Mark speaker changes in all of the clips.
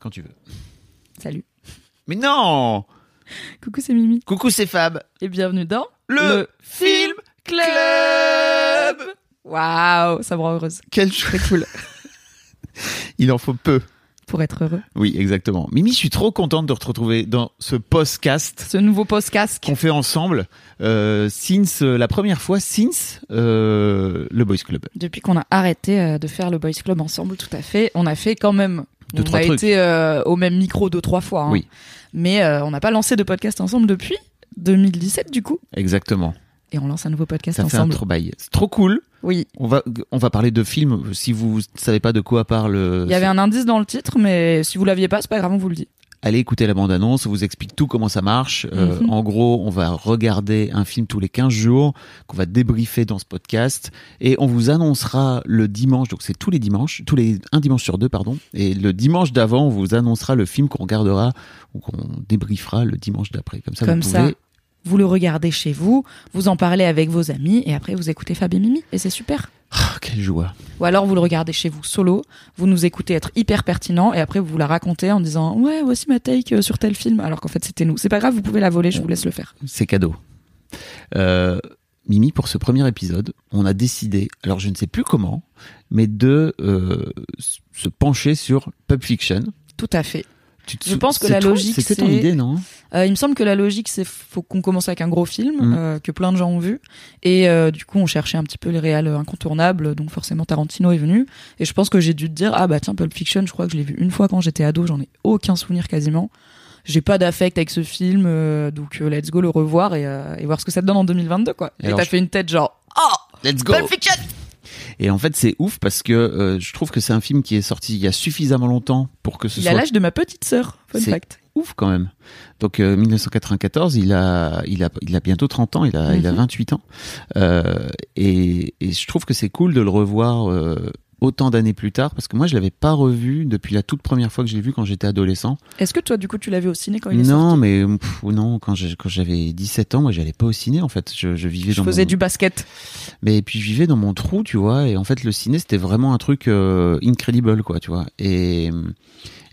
Speaker 1: quand tu veux.
Speaker 2: Salut.
Speaker 1: Mais non
Speaker 2: Coucou, c'est Mimi.
Speaker 1: Coucou, c'est Fab.
Speaker 2: Et bienvenue dans
Speaker 1: Le Film
Speaker 2: Club. Waouh, ça me rend heureuse.
Speaker 1: Quel
Speaker 2: Très cool.
Speaker 1: Il en faut peu.
Speaker 2: Pour être heureux.
Speaker 1: Oui, exactement. Mimi, je suis trop contente de te retrouver dans ce podcast
Speaker 2: Ce nouveau post-casque.
Speaker 1: qu'on fait ensemble euh, since euh, la première fois since euh, le Boys Club.
Speaker 2: Depuis qu'on a arrêté de faire le Boys Club ensemble, tout à fait, on a fait quand même.
Speaker 1: Deux,
Speaker 2: on
Speaker 1: trois
Speaker 2: a
Speaker 1: trucs.
Speaker 2: été euh, au même micro deux, trois fois. hein.
Speaker 1: Oui.
Speaker 2: Mais euh, on n'a pas lancé de podcast ensemble depuis 2017, du coup.
Speaker 1: Exactement.
Speaker 2: Et on lance un nouveau podcast
Speaker 1: Ça fait un
Speaker 2: ensemble.
Speaker 1: trop bail. C'est trop cool.
Speaker 2: Oui.
Speaker 1: On va on va parler de films. Si vous savez pas de quoi parle, euh,
Speaker 2: Il y avait un indice dans le titre, mais si vous l'aviez pas, c'est pas grave, on vous le dit.
Speaker 1: Allez écouter la bande-annonce, on vous explique tout comment ça marche. Euh,
Speaker 2: Mhm.
Speaker 1: En gros, on va regarder un film tous les 15 jours, qu'on va débriefer dans ce podcast, et on vous annoncera le dimanche, donc c'est tous les dimanches, tous les un dimanche sur deux, pardon, et le dimanche d'avant, on vous annoncera le film qu'on regardera ou qu'on débriefera le dimanche d'après. Comme ça,
Speaker 2: Comme
Speaker 1: vous
Speaker 2: ça. Vous le regardez chez vous, vous en parlez avec vos amis, et après vous écoutez Fab et Mimi, et c'est super.
Speaker 1: Ah, quelle joie
Speaker 2: Ou alors vous le regardez chez vous solo, vous nous écoutez être hyper pertinent et après vous la racontez en disant ouais voici ma take euh, sur tel film alors qu'en fait c'était nous. C'est pas grave, vous pouvez la voler, je vous laisse le faire.
Speaker 1: C'est cadeau. Euh, Mimi, pour ce premier épisode, on a décidé, alors je ne sais plus comment, mais de euh, se pencher sur Pulp Fiction.
Speaker 2: Tout à fait. Je pense que la
Speaker 1: toi-
Speaker 2: logique,
Speaker 1: C'était ton
Speaker 2: c'est-
Speaker 1: idée, non?
Speaker 2: Euh, il me semble que la logique c'est faut qu'on commence avec un gros film
Speaker 1: Mhm.
Speaker 2: euh, que plein de gens ont vu. Et euh, du coup on cherchait un petit peu les réals incontournables donc forcément Tarantino est venu. Et je pense que j'ai dû te dire ah bah tiens Pulp Fiction je crois que je l'ai vu une fois quand j'étais ado j'en ai aucun souvenir quasiment. J'ai pas d'affect avec ce film euh, donc euh, let's go le revoir et, euh, et voir ce que ça te donne en 2022 quoi.
Speaker 1: Et
Speaker 2: t'as fait une tête genre oh!
Speaker 1: Let's go.
Speaker 2: Pulp Fiction
Speaker 1: Et en fait, c'est ouf parce que euh, je trouve que c'est un film qui est sorti il y a suffisamment longtemps pour que ce
Speaker 2: il a
Speaker 1: soit
Speaker 2: l'âge de ma petite sœur fun fact
Speaker 1: ouf quand même. Donc euh, 1994, il a, il a, il a bientôt 30 ans, il a, il a
Speaker 2: Mhm.
Speaker 1: 28 ans, euh, et, et je trouve que c'est cool de le revoir euh, autant d'années plus tard parce que moi je l'avais pas revu depuis la toute première fois que je l'ai vu quand j'étais adolescent.
Speaker 2: est-ce que toi du coup tu vu au ciné quand il est
Speaker 1: Non,
Speaker 2: sorti
Speaker 1: mais pff, non, quand j'avais 17 ans, moi j'allais pas au ciné en fait, je, je vivais
Speaker 2: je
Speaker 1: dans
Speaker 2: faisais
Speaker 1: mon...
Speaker 2: du basket
Speaker 1: Mais puis je vivais dans mon trou, tu vois, et en fait le ciné c'était vraiment un truc euh, incredible, quoi, tu vois. Et,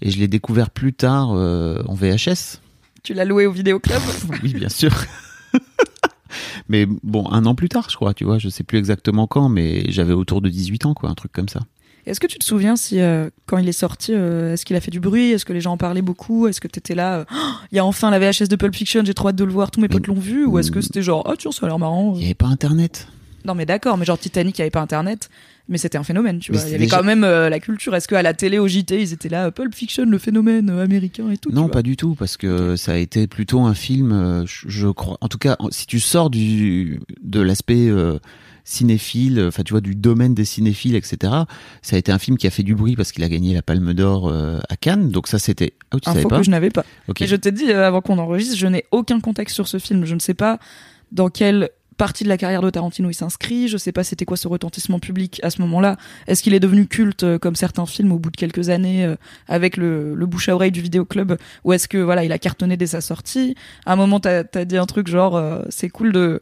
Speaker 1: et je l'ai découvert plus tard euh, en VHS.
Speaker 2: tu l'as loué au vidéoclub
Speaker 1: Oui, bien sûr. mais bon, un an plus tard, je crois, tu vois, je sais plus exactement quand, mais j'avais autour de 18 ans, quoi, un truc comme ça.
Speaker 2: Est-ce que tu te souviens si euh, quand il est sorti, euh, est-ce qu'il a fait du bruit? Est-ce que les gens en parlaient beaucoup? Est-ce que t'étais là euh, Oh, Il y a enfin la VHS de Pulp Fiction, j'ai trop hâte de le voir, tous mes potes l'ont vu? Ou est-ce que c'était genre oh tiens ça a l'air marrant
Speaker 1: Il y avait pas Internet.
Speaker 2: Non mais d'accord, mais genre Titanic, il n'y avait pas Internet, mais c'était un phénomène, tu vois. Il y avait
Speaker 1: déjà-
Speaker 2: quand même euh, la culture. Est-ce qu'à la télé, au JT, ils étaient là Pulp Fiction, le phénomène euh, américain et tout
Speaker 1: Non, pas du tout, parce que ça a été plutôt un film, euh, je, crois. En tout cas, si tu sors du de l'aspect euh, cinéphile, enfin tu vois du domaine des cinéphiles, etc. Ça a été un film qui a fait du bruit parce qu'il a gagné la Palme d'Or euh, à Cannes. Donc ça c'était. Ah, tu savais
Speaker 2: Info
Speaker 1: pas
Speaker 2: que je n'avais pas.
Speaker 1: Ok.
Speaker 2: Et je t'ai dit avant qu'on enregistre, je n'ai aucun contexte sur ce film. Je ne sais pas dans quelle partie de la carrière de Tarantino il s'inscrit. Je sais pas c'était quoi ce retentissement public à ce moment-là. Est-ce qu'il est devenu culte euh, comme certains films au bout de quelques années euh, avec le, bouche à oreille du vidéoclub ou est-ce que voilà il a cartonné dès sa sortie? À un moment t'as as dit un truc genre euh, c'est cool de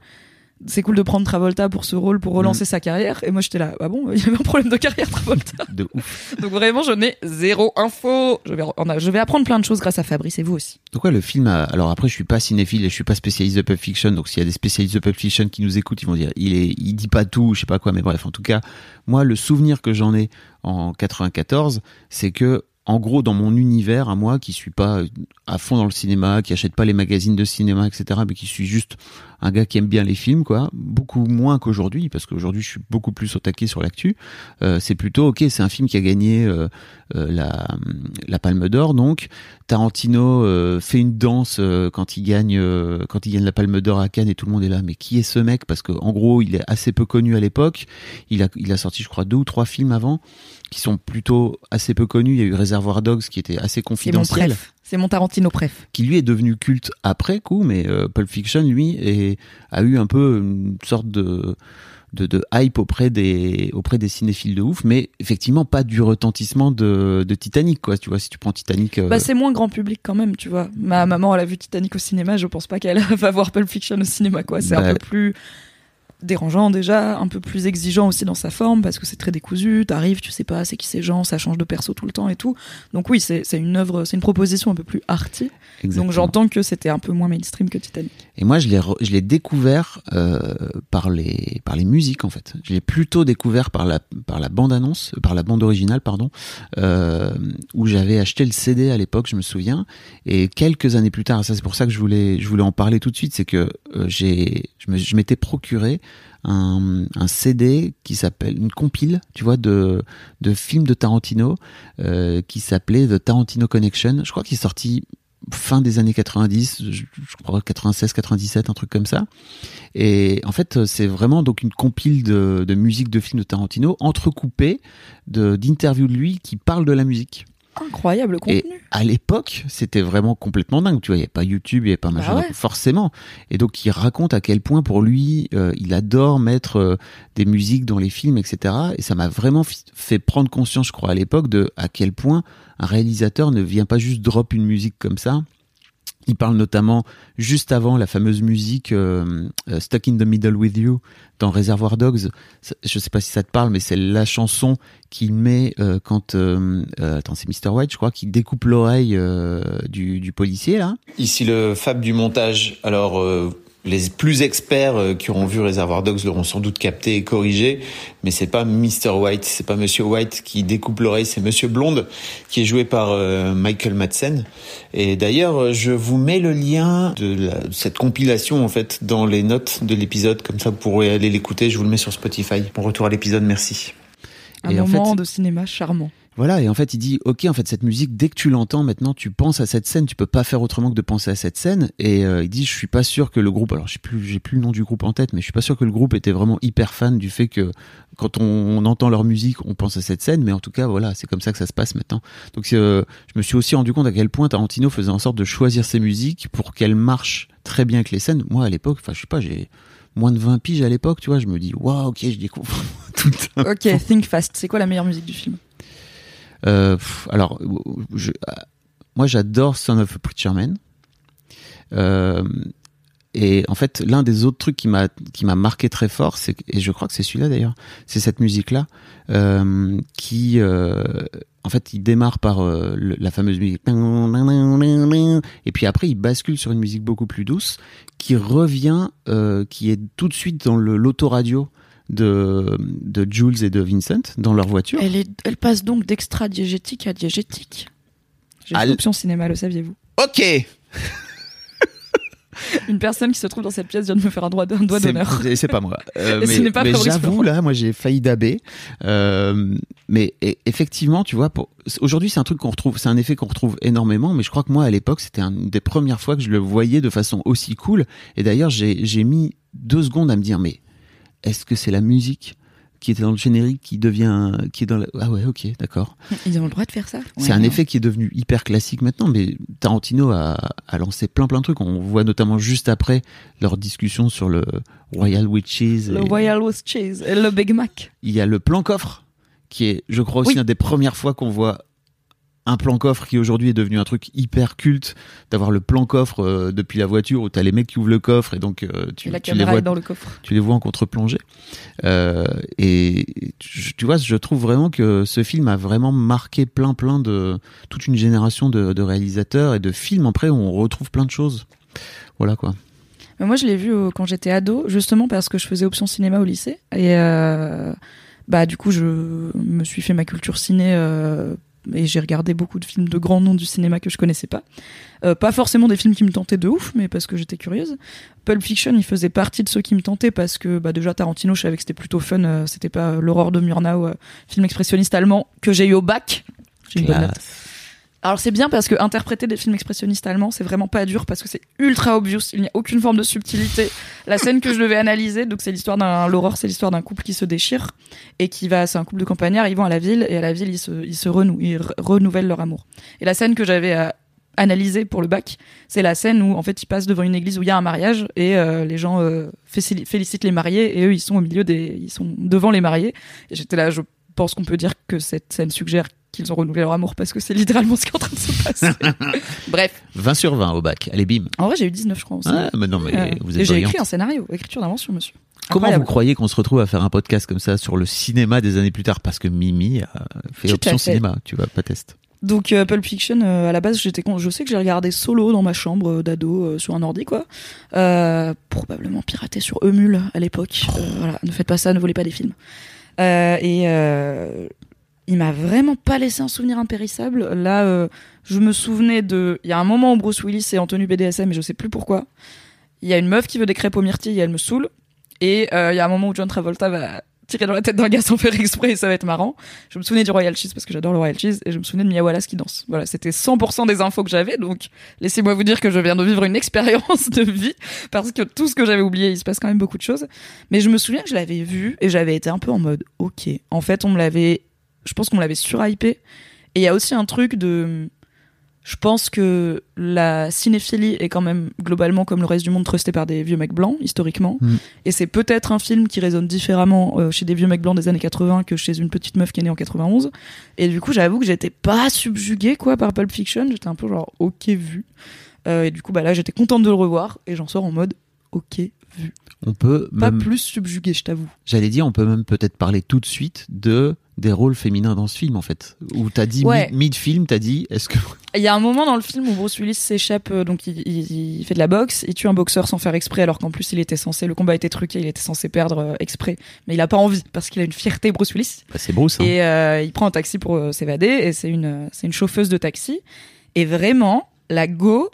Speaker 2: c'est cool de prendre Travolta pour ce rôle pour relancer
Speaker 1: Mm.
Speaker 2: sa carrière et moi j'étais là ah bon il y avait un problème de carrière Travolta
Speaker 1: De ouf.
Speaker 2: donc vraiment je n'ai zéro info je vais on a- je vais apprendre plein de choses grâce à Fabrice et vous aussi
Speaker 1: Donc ouais, le film. A... Alors après, je suis pas cinéphile et je suis pas spécialiste de Pulp Fiction. Donc s'il y a des spécialistes de Pulp Fiction qui nous écoutent, ils vont dire il est, il dit pas tout, je sais pas quoi. Mais bref, en tout cas, moi, le souvenir que j'en ai en 94, c'est que en gros, dans mon univers, à moi, qui suis pas à fond dans le cinéma, qui achète pas les magazines de cinéma, etc., mais qui suis juste un gars qui aime bien les films, quoi, beaucoup moins qu'aujourd'hui, parce qu'aujourd'hui, je suis beaucoup plus au taquet sur l'actu. Euh, c'est plutôt, ok, c'est un film qui a gagné euh, euh, la, la Palme d'Or, donc Tarantino euh, fait une danse euh, quand il gagne, euh, quand il gagne la Palme d'Or à Cannes, et tout le monde est là. Mais qui est ce mec? Parce que en gros, il est assez peu connu à l'époque. Il a, il a sorti, je crois, deux ou trois films avant. qui sont plutôt assez peu connus. Il y a eu Reservoir Dogs qui était assez confidentiel.
Speaker 2: C'est mon Tarantino préf.
Speaker 1: qui lui est devenu culte après coup, mais euh, Pulp Fiction lui est, a eu un peu une sorte de de, de hype auprès des auprès des cinéphiles de ouf, mais effectivement pas du retentissement de, de Titanic quoi. Tu vois, si tu prends Titanic, euh,
Speaker 2: Bah, c'est moins grand public quand même, tu vois. Ma maman, elle a vu Titanic au cinéma, je pense pas qu'elle va voir Pulp Fiction au cinéma, quoi. C'est
Speaker 1: Bah,
Speaker 2: un peu plus dérangeant déjà, un peu plus exigeant aussi dans sa forme, parce que c'est très décousu, t'arrives, tu sais pas c'est qui ces gens, ça change de perso tout le temps et tout. Donc oui, c'est une œuvre, c'est une proposition un peu plus arty.
Speaker 1: exactement.
Speaker 2: Donc j'entends que c'était un peu moins mainstream que Titanic.
Speaker 1: Et moi, je l'ai, je l'ai découvert euh, par les par les musiques en fait. Je l'ai plutôt découvert par la par la bande annonce, par la bande originale pardon, euh, où j'avais acheté le CD à l'époque, je me souviens. Et quelques années plus tard, ça c'est pour ça que je voulais je voulais en parler tout de suite, c'est que euh, j'ai je, me, je m'étais procuré un, un CD qui s'appelle une compile, tu vois, de de films de Tarantino euh, qui s'appelait The Tarantino Connection. Je crois qu'il est sorti fin des années 90, je, crois 96, 97, un truc comme ça. Et en fait, c'est vraiment donc une compile de, de musique de films de Tarantino entrecoupée de d'interviews de lui qui parlent de la musique.
Speaker 2: Incroyable
Speaker 1: Et
Speaker 2: contenu.
Speaker 1: à l'époque, c'était vraiment complètement dingue. Tu vois, il n'y avait pas YouTube, il n'y avait pas machin,
Speaker 2: Bah ouais.
Speaker 1: forcément. Et donc, il raconte à quel point pour lui, euh, il adore mettre euh, des musiques dans les films, etc. Et ça m'a vraiment fait prendre conscience, je crois, à l'époque, de à quel point un réalisateur ne vient pas juste drop une musique comme ça. Il parle notamment juste avant la fameuse musique euh, euh, Stuck in the Middle with You dans Reservoir Dogs. Je sais pas si ça te parle, mais c'est la chanson qu'il met euh, quand euh, euh, attends c'est Mr White, je crois, qui découpe l'oreille euh, du, du policier là.
Speaker 3: Ici le Fab du montage. Alors les plus experts euh, qui auront vu Réservoir Dogs l'auront sans doute capté et corrigé, mais c'est pas Mr White, c'est pas Monsieur White qui découpe l'oreille, c'est Monsieur Blonde qui est joué par euh, Michael Madsen. Et d'ailleurs, euh, je vous mets le lien de la- cette compilation en fait dans les notes de l'épisode, comme ça vous pourrez aller l'écouter. Je vous le mets sur Spotify. Bon retour à l'épisode, merci.
Speaker 2: Un
Speaker 1: Et en
Speaker 2: moment
Speaker 1: fait-
Speaker 2: de cinéma charmant.
Speaker 1: Voilà, et en fait, il dit, ok, en fait, cette musique, dès que tu l'entends, maintenant, tu penses à cette scène, tu peux pas faire autrement que de penser à cette scène. Et euh, il dit, je suis pas sûr que le groupe, alors j'ai plus, j'ai plus le nom du groupe en tête, mais je suis pas sûr que le groupe était vraiment hyper fan du fait que quand on, on entend leur musique, on pense à cette scène. Mais en tout cas, voilà, c'est comme ça que ça se passe maintenant. Donc, euh, je me suis aussi rendu compte à quel point Tarantino faisait en sorte de choisir ses musiques pour qu'elles marchent très bien avec les scènes. Moi, à l'époque, enfin, je sais pas, j'ai moins de 20 piges à l'époque, tu vois, je me dis, waouh, ok, je découvre tout un
Speaker 2: Ok, Think Fast. C'est quoi la meilleure musique du film?
Speaker 1: Euh, alors, je, euh, moi j'adore Son of a Preacher Man. Euh, et en fait, l'un des autres trucs qui m'a qui m'a marqué très fort, c'est et je crois que c'est celui-là d'ailleurs, c'est cette musique-là euh, qui, euh, en fait, il démarre par euh, la fameuse musique et puis après il bascule sur une musique beaucoup plus douce qui revient, euh, qui est tout de suite dans l'autoradio de de Jules et de Vincent dans leur voiture.
Speaker 2: elle, est, elle passe donc d'extra-diégétique à diégétique. J'ai
Speaker 1: Ah,
Speaker 2: fait option cinéma, le saviez-vous
Speaker 1: Ok.
Speaker 2: Une personne qui se trouve dans cette pièce vient de me faire un droit un doigt d'honneur.
Speaker 1: C'est pas moi. Euh,
Speaker 2: Et ce
Speaker 1: mais
Speaker 2: n'est pas
Speaker 1: mais j'avoue, là, moi, j'ai failli daber. Euh, mais e- effectivement, tu vois, pour... aujourd'hui, c'est un truc qu'on retrouve, c'est un effet qu'on retrouve énormément. Mais je crois que moi, à l'époque, c'était une des premières fois que je le voyais de façon aussi cool. Et d'ailleurs, j'ai mis deux secondes à me dire, mais est-ce que c'est la musique qui était dans le générique qui devient, qui est dans la... ah ouais, ok, d'accord.
Speaker 2: Ils ont le droit de faire ça
Speaker 1: C'est un effet qui est devenu hyper classique maintenant, mais Tarantino a, a lancé plein plein de trucs. On voit notamment juste après leur discussion sur le Royal Witches.
Speaker 2: Le
Speaker 1: et-
Speaker 2: Royal with Cheese et le Big Mac.
Speaker 1: Il y a le plan coffre, qui est, je crois aussi,
Speaker 2: Oui.
Speaker 1: une des premières fois qu'on voit un plan coffre qui aujourd'hui est devenu un truc hyper culte, d'avoir le plan coffre euh, depuis la voiture où t'as les mecs qui ouvrent le coffre et donc euh, tu,
Speaker 2: Et la
Speaker 1: tu les vois
Speaker 2: dans le coffre.
Speaker 1: tu les vois en contre-plongée. Euh, et tu, vois, je trouve vraiment que ce film a vraiment marqué plein, plein de toute une génération de, de réalisateurs et de films après où on retrouve plein de choses. Voilà quoi.
Speaker 2: Mais moi, je l'ai vu quand j'étais ado, justement parce que je faisais option cinéma au lycée. Et bah, du coup, je me suis fait ma culture ciné et j'ai regardé beaucoup de films de grands noms du cinéma que je connaissais pas. Euh, pas forcément des films qui me tentaient de ouf, mais parce que j'étais curieuse. Pulp Fiction, il faisait partie de ceux qui me tentaient parce que bah, déjà Tarantino, je savais que c'était plutôt fun. euh, c'était pas l'aurore de Murnau, euh, film expressionniste allemand que j'ai eu au bac. J'ai une bonne note. Alors c'est bien parce que interpréter des films expressionnistes allemands, c'est vraiment pas dur parce que c'est ultra obvious, il n'y a aucune forme de subtilité. La scène que je devais analyser, donc c'est l'histoire d'un c'est l'histoire d'un couple qui se déchire et qui va, c'est un couple de campagnards, ils vont à la ville et à la ville ils se, ils se renouent, ils re- renouvellent leur amour. Et la scène que j'avais à analyser pour le bac, c'est la scène où en fait ils passent devant une église où il y a un mariage et euh, les gens euh, félicitent les mariés et eux ils sont au milieu des, ils sont devant les mariés. Et j'étais là, je pense qu'on peut dire que cette scène suggère qu'ils ont renouvelé leur amour parce que c'est littéralement ce qui est en train de se passer. Bref,
Speaker 1: 20 sur 20 au bac. Allez, bim.
Speaker 2: en vrai j'ai eu 19 je crois aussi.
Speaker 1: Ah, mais non, mais
Speaker 2: Euh,
Speaker 1: vous
Speaker 2: et
Speaker 1: êtes
Speaker 2: j'ai écrit un scénario, écriture d'invention monsieur.
Speaker 1: Comment vous croyez qu'on se retrouve à faire un podcast comme ça sur le cinéma des années plus tard? Parce que Mimi a fait
Speaker 2: Tout
Speaker 1: option
Speaker 2: fait.
Speaker 1: cinéma, tu vois, pas test.
Speaker 2: Donc euh, Pulp Fiction, euh, à la base, j'étais, con- je sais que j'ai regardé solo dans ma chambre euh, d'ado euh, sur un ordi quoi, Euh, probablement piraté sur Emule à l'époque. Euh, voilà, ne faites pas ça, ne volez pas des films. Euh, et euh, il m'a vraiment pas laissé un souvenir impérissable. Là, euh, je me souvenais de, il y a un moment où Bruce Willis est en tenue BDSM, mais je sais plus pourquoi. Il y a une meuf qui veut des crêpes aux myrtilles et elle me saoule. Et euh, il y a un moment où John Travolta va tirer dans la tête d'un gars sans faire exprès et ça va être marrant. Je me souvenais du Royal Cheese parce que j'adore le Royal Cheese et je me souvenais de Mia Wallace qui danse. Voilà, c'était 100% des infos que j'avais donc laissez-moi vous dire que je viens de vivre une expérience de vie parce que tout ce que j'avais oublié, il se passe quand même beaucoup de choses. Mais je me souviens que je l'avais vu et j'avais été un peu en mode OK. En fait, on me l'avait je pense qu'on l'avait surhypé. Et il y a aussi un truc de je pense que la cinéphilie est quand même globalement comme le reste du monde trusté par des vieux mecs blancs historiquement.
Speaker 1: Mm.
Speaker 2: et c'est peut-être un film qui résonne différemment euh, chez des vieux mecs blancs des années 80 que chez une petite meuf qui est née en 91 et du coup j'avoue que j'étais pas subjuguée quoi par Pulp Fiction. J'étais un peu genre ok vu. Euh, et du coup bah là j'étais contente de le revoir et j'en sors en mode ok vu
Speaker 1: On peut
Speaker 2: pas
Speaker 1: même,
Speaker 2: plus subjuguée je t'avoue
Speaker 1: j'allais dire, on peut même peut-être parler tout de suite de des rôles féminins dans ce film en fait. Où t'as dit
Speaker 2: Ouais.
Speaker 1: mid- mid-film, t'as dit, est-ce que
Speaker 2: Il y a un moment dans le film où Bruce Willis s'échappe, euh, donc il, il- il fait de la boxe, il tue un boxeur sans faire exprès, alors qu'en plus il était censé, le combat était truqué, il était censé perdre euh, exprès, mais il a pas envie parce qu'il a une fierté Bruce Willis.
Speaker 1: Bah, c'est Bruce hein.
Speaker 2: Et euh, il prend un taxi pour euh, s'évader, et c'est une, c'est une chauffeuse de taxi. Et vraiment, la go,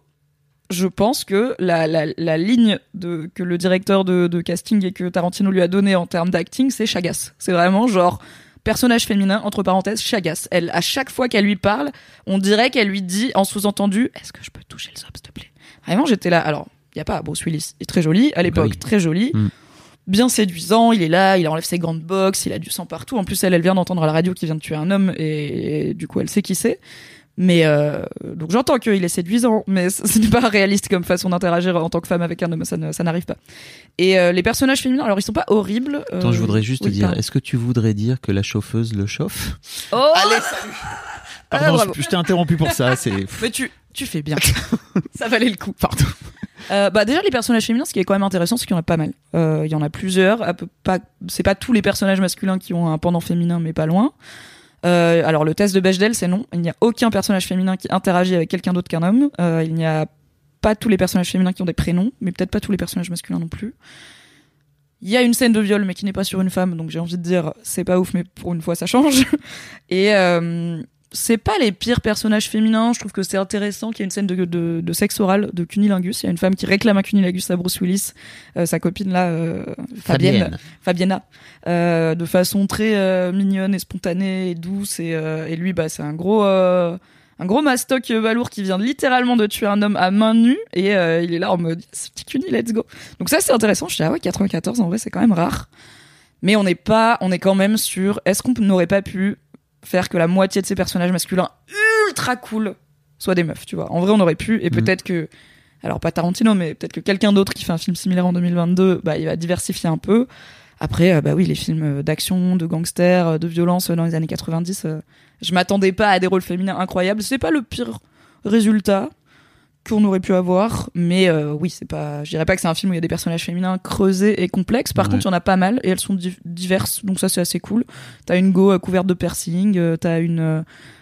Speaker 2: je pense que la, la, la ligne de, que le directeur de, de casting et que Tarantino lui a donné en termes d'acting, c'est Chagas. C'est vraiment genre personnage féminin, entre parenthèses, Chagas. Elle, à chaque fois qu'elle lui parle, on dirait qu'elle lui dit en sous-entendu Est-ce que je peux toucher le zob, s'il te plaît? Vraiment, j'étais là. Alors, il y a pas Bruce Willis, il est très joli, à l'époque,
Speaker 1: oui.
Speaker 2: très joli.
Speaker 1: Mm.
Speaker 2: Bien séduisant, il est là, il enlève ses grandes boxes, il a du sang partout. En plus, elle, elle vient d'entendre à la radio qu'il vient de tuer un homme et, et du coup, elle sait qui c'est. Mais euh, donc j'entends qu'il est séduisant, mais ce n'est pas réaliste comme façon d'interagir en tant que femme avec un homme, ça, ne- ça n'arrive pas. Et euh, les personnages féminins, alors ils sont pas horribles. euh,
Speaker 1: Attends, je voudrais juste te dire, est-ce que tu voudrais dire que la chauffeuse le chauffe?
Speaker 2: Oh
Speaker 1: Allez, salut Pardon,
Speaker 2: Ah,
Speaker 1: je, je t'ai interrompu pour ça, c'est...
Speaker 2: Mais tu, tu fais bien. ça valait le coup.
Speaker 1: Pardon.
Speaker 2: Euh, bah déjà les personnages féminins, ce qui est quand même intéressant, c'est qu'il y en a pas mal. Euh, Il y en a plusieurs. à peu- pas, c'est pas tous les personnages masculins qui ont un pendant féminin, mais pas loin. Euh, alors le test de Bechdel, c'est non. Il n'y a aucun personnage féminin qui interagit avec quelqu'un d'autre qu'un homme. Euh, il n'y a pas tous les personnages féminins qui ont des prénoms, mais peut-être pas tous les personnages masculins non plus. Il y a une scène de viol, mais qui n'est pas sur une femme, donc j'ai envie de dire c'est pas ouf, mais pour une fois ça change. Et euh, c'est pas les pires personnages féminins. Je trouve que c'est intéressant qu'il y ait une scène de, de, de sexe oral de cunilingus. Il y a une femme qui réclame un cunilingus à Bruce Willis, euh, sa copine là, euh, Fabienne, Fabienna, euh, de façon très mignonne et spontanée et douce. Et, et lui, bah, c'est un gros, un gros mastoc balourd qui vient littéralement de tuer un homme à main nue. Et euh, il est là en mode, ce petit cuni, let's go. Donc ça, c'est intéressant. Je dis, ah ouais, 94, en vrai, c'est quand même rare. Mais on n'est pas, on est quand même sur, est-ce qu'on n'aurait pas pu faire que la moitié de ces personnages masculins ultra cool soient des meufs, tu vois. En vrai, on aurait pu, et
Speaker 1: Mhm.
Speaker 2: peut-être que, alors pas Tarantino, mais peut-être que quelqu'un d'autre qui fait un film similaire en 2022, bah, il va diversifier un peu. Après, euh, bah oui, les films euh, d'action, de gangsters, euh, de violence dans les années 90, euh, je m'attendais pas à des rôles féminins incroyables. C'est pas le pire résultat qu'on aurait pu avoir, mais euh, oui, c'est pas. Je dirais pas que c'est un film où il y a des personnages féminins creusés et complexes. Par
Speaker 1: Ouais.
Speaker 2: contre, il y en a pas mal et elles sont di- diverses, donc ça c'est assez cool. T'as une go euh, couverte de piercing, euh, t'as une euh,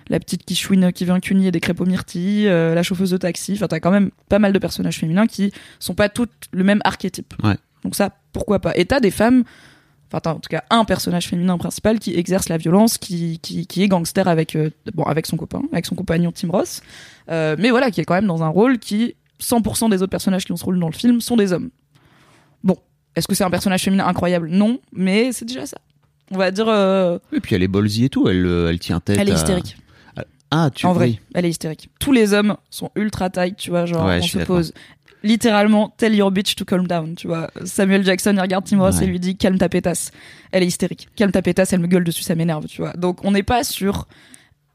Speaker 2: la petite qui chouine qui vient cunier des crêpes aux myrtilles, la chauffeuse de taxi. Enfin, t'as quand même pas mal de personnages féminins qui sont pas toutes le même archétype.
Speaker 1: Ouais.
Speaker 2: Donc ça, pourquoi pas. Et t'as des femmes. Enfin, en tout cas un personnage féminin principal qui exerce la violence, qui, qui, qui est gangster avec, euh, bon, avec son copain, avec son compagnon Tim Ross. Euh, mais voilà, qui est quand même dans un rôle qui, 100% des autres personnages qui ont ce rôle dans le film sont des hommes. Bon, est-ce que c'est un personnage féminin incroyable? Non, mais c'est déjà ça. On va dire, euh,
Speaker 1: Et puis elle est ballsy et tout, elle, euh, elle tient tête
Speaker 2: elle est
Speaker 1: à-
Speaker 2: hystérique.
Speaker 1: Ah, tu
Speaker 2: en vrai,
Speaker 1: oui.
Speaker 2: elle est hystérique. Tous les hommes sont ultra tight, tu vois, genre
Speaker 1: Ouais, je
Speaker 2: on se pose littéralement tell your bitch to calm down, tu vois. Samuel Jackson il regarde Tim Ross
Speaker 1: Ouais.
Speaker 2: et lui dit calme ta pétasse. Elle est hystérique. Calme ta pétasse, elle me gueule dessus, ça m'énerve, tu vois. Donc on n'est pas sur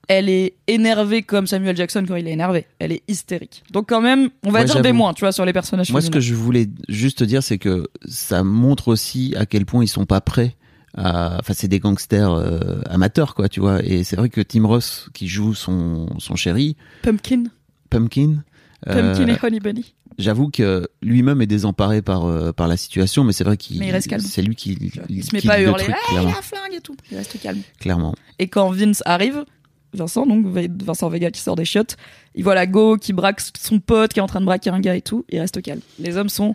Speaker 2: elle est énervée comme Samuel Jackson quand il est énervé. Elle est hystérique. Donc quand même, on va
Speaker 1: Ouais,
Speaker 2: dire des moins, tu vois, sur les personnages
Speaker 1: Moi, ce que je voulais juste te dire, c'est que ça montre aussi à quel point ils sont pas prêts. À... Enfin, c'est des gangsters euh, amateurs, quoi, tu vois. Et c'est vrai que Tim Ross, qui joue son, son chéri,
Speaker 2: Pumpkin,
Speaker 1: Pumpkin, euh,
Speaker 2: Pumpkin et Honey Bunny.
Speaker 1: j'avoue que lui-même est désemparé par, euh, par la situation, mais c'est vrai qu'il
Speaker 2: Mais il reste calme.
Speaker 1: c'est lui qui,
Speaker 2: Il se met
Speaker 1: qui
Speaker 2: pas à hurler,
Speaker 1: truc,
Speaker 2: il a un flingue et tout. Il reste calme.
Speaker 1: clairement.
Speaker 2: Et quand Vince arrive, Vincent, donc Vincent Vega qui sort des chiottes, il voit la go qui braque son pote qui est en train de braquer un gars et tout, il reste calme. Les hommes sont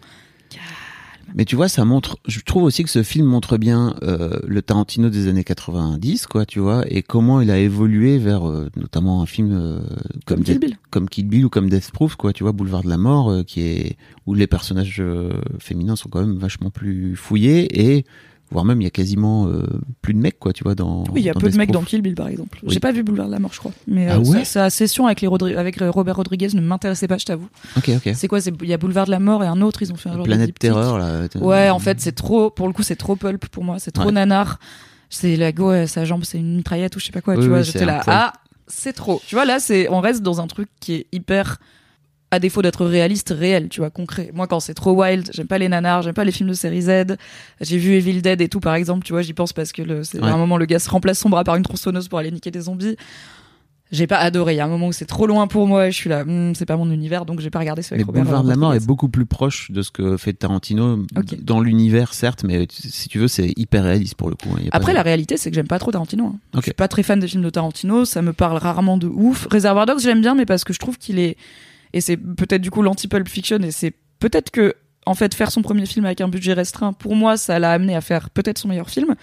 Speaker 1: Mais tu vois, ça montre. Je trouve aussi que ce film montre bien euh, le Tarantino des années 90, quoi, tu vois, et comment il a évolué vers euh, notamment un film euh, comme,
Speaker 2: comme Kill Bill.
Speaker 1: comme Kill Bill ou comme Death Proof, quoi, tu vois, Boulevard de la Mort, qui est où les personnages féminins sont quand même vachement plus fouillés et voire même il y a quasiment euh, plus de mecs, quoi, tu vois, dans.
Speaker 2: Oui, il y a peu de mecs
Speaker 1: Proof.
Speaker 2: dans Kill Bill par exemple.
Speaker 1: Oui.
Speaker 2: J'ai pas vu Boulevard de la Mort, je crois. Mais
Speaker 1: Ah
Speaker 2: euh,
Speaker 1: ouais
Speaker 2: sa, session avec, les Rodri- avec euh, Robert Rodriguez ne m'intéressait pas, je t'avoue.
Speaker 1: Ok, ok.
Speaker 2: C'est quoi c'est- Il y a Boulevard de la Mort et un autre, ils ont fait un genre de
Speaker 1: Planète
Speaker 2: diptyque.
Speaker 1: Terreur, là.
Speaker 2: Ouais, en fait, c'est trop. Pour le coup, c'est trop pulp pour moi. C'est trop
Speaker 1: Ouais.
Speaker 2: nanar. C'est la go, euh, sa jambe, c'est une mitraillette ou je sais pas quoi.
Speaker 1: Oui,
Speaker 2: tu vois,
Speaker 1: oui,
Speaker 2: j'étais là. Ah, c'est trop. Tu vois, là, c'est on reste dans un truc qui est hyper. À défaut d'être réaliste, réel, tu vois, concret. Moi, quand c'est trop wild, j'aime pas les nanars, j'aime pas les films de série Z. J'ai vu Evil Dead et tout, par exemple, tu vois, j'y pense parce que le, c'est
Speaker 1: Ouais.
Speaker 2: un moment, le gars se remplace son bras par une tronçonneuse pour aller niquer des zombies. J'ai pas adoré. Il y a un moment où c'est trop loin pour moi et je suis là, Hmm, c'est pas mon univers, donc j'ai pas regardé ce
Speaker 1: Mais
Speaker 2: Robert
Speaker 1: Boulevard de la Mort est beaucoup plus proche de ce que fait Tarantino dans l'univers, certes, mais si tu veux, c'est hyper réaliste pour le coup. hein. Pas
Speaker 2: Après, la réalité, c'est que j'aime pas trop Tarantino. hein. Je suis pas très fan des films de Tarantino. Ça me parle rarement de ouf. Reservoir Dogs, j'aime bien, mais parce que je trouve qu'il est. Et c'est peut-être du coup l'anti-Pulp Fiction. Et c'est peut-être que, en fait, faire son premier film avec un budget restreint, pour moi, ça l'a amené à faire peut-être son meilleur film,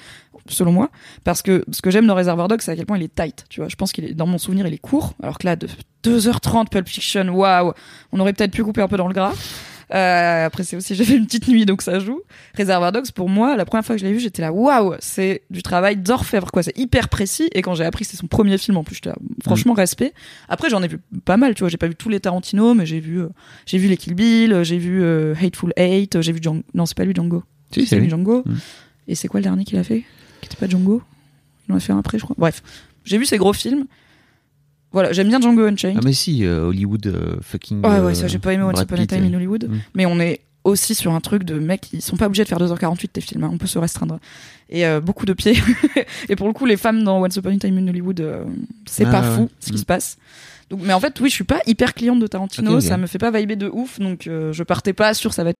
Speaker 2: selon moi. Parce que ce que j'aime dans Reservoir Dogs, c'est à quel point il est tight. Tu vois, je pense qu'il est, dans mon souvenir, il est court. Alors que là, de 2h30 Pulp Fiction, waouh, on aurait peut-être pu couper un peu dans le gras. Euh, après, c'est aussi, j'ai fait une petite nuit, donc ça joue. Reservoir Dogs, pour moi, la première fois que je l'ai vu, j'étais là, waouh, c'est du travail d'orfèvre, quoi. C'est hyper précis. Et quand j'ai appris que c'est son premier film, en plus, j'étais là, franchement,
Speaker 1: Mm.
Speaker 2: respect. Après, j'en ai vu pas mal, tu vois. J'ai pas vu tous les Tarantino, mais j'ai vu, euh, j'ai vu les Kill Bill, euh, j'ai vu euh, Hateful Eight, j'ai vu Django. Non, c'est pas lui, Django.
Speaker 1: Si, c'est
Speaker 2: lui. Django.
Speaker 1: Mm.
Speaker 2: Et c'est quoi le dernier qu'il a fait? Qui était pas Django? Il en a fait un après, je crois. Bref, j'ai vu ces gros films. Voilà, j'aime bien Django Unchained.
Speaker 1: Ah mais si, euh, Hollywood euh, fucking.
Speaker 2: Ouais,
Speaker 1: euh,
Speaker 2: ouais, ça j'ai pas aimé Once Upon a Time in
Speaker 1: euh,
Speaker 2: Hollywood.
Speaker 1: Mm.
Speaker 2: Mais on est aussi sur un truc de mecs, ils sont pas obligés de faire 2h48 tes films, hein, on peut se restreindre. Et euh, beaucoup de pieds. et pour le coup, les femmes dans Once Upon a Time in Hollywood, euh, c'est
Speaker 1: Ah,
Speaker 2: pas
Speaker 1: ouais.
Speaker 2: fou ce qui
Speaker 1: Mm.
Speaker 2: se passe. Donc, mais en fait, oui, je suis pas hyper cliente de Tarantino,
Speaker 1: Ok, ok.
Speaker 2: ça me fait pas vibrer de ouf, donc euh, je partais pas sur ça va être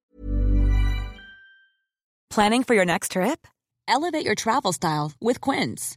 Speaker 4: Planning for your next trip? Elevate your travel style with Quince.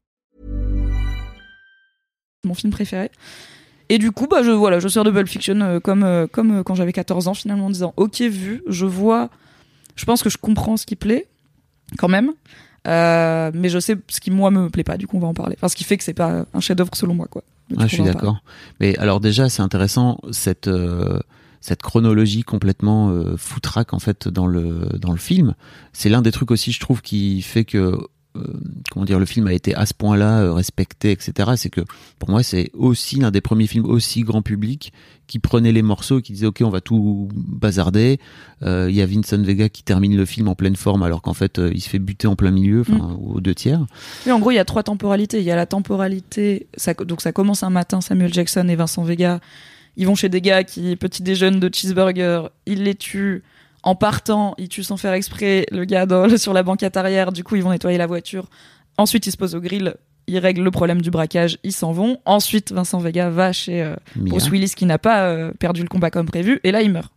Speaker 2: Mon film préféré. Et du coup, bah, je, voilà, je sors de Pulp Fiction euh, comme, euh, comme euh, quand j'avais 14 ans, finalement, en disant Ok, vu, je vois, je pense que je comprends ce qui plaît, quand même. Mais je sais ce qui, moi, me plaît pas, du coup, on va en parler. Enfin, ce qui fait que c'est pas un chef-d'œuvre selon moi, quoi.
Speaker 1: Ah, je suis d'accord. Mais alors déjà, c'est intéressant cette cette chronologie complètement euh, foutraque en fait dans le dans le film. C'est l'un des trucs aussi, je trouve, qui fait que comment dire, le film a été à ce point-là euh, respecté, etc. C'est que pour moi, c'est aussi l'un des premiers films aussi grand public qui prenait les morceaux, qui disait ok, on va tout bazarder. Euh, Il y a Vincent Vega qui termine le film en pleine forme, alors qu'en fait, euh, il se fait buter en plein milieu, enfin aux deux tiers.
Speaker 2: Oui, en gros, il y a trois temporalités. Il y a la temporalité, ça, donc ça commence un matin, Samuel Jackson et Vincent Vega Ils vont chez des gars qui petit déjeunent de cheeseburger, ils les tuent. En partant, ils tuent sans faire exprès le gars dans- sur la banquette arrière. Du coup, ils vont nettoyer la voiture. Ensuite, ils se posent au grill. Ils règlent le problème du braquage. Ils s'en vont. Ensuite, Vincent Vega va chez euh. Bruce Willis qui n'a pas euh, perdu le combat comme prévu. Et là, il meurt.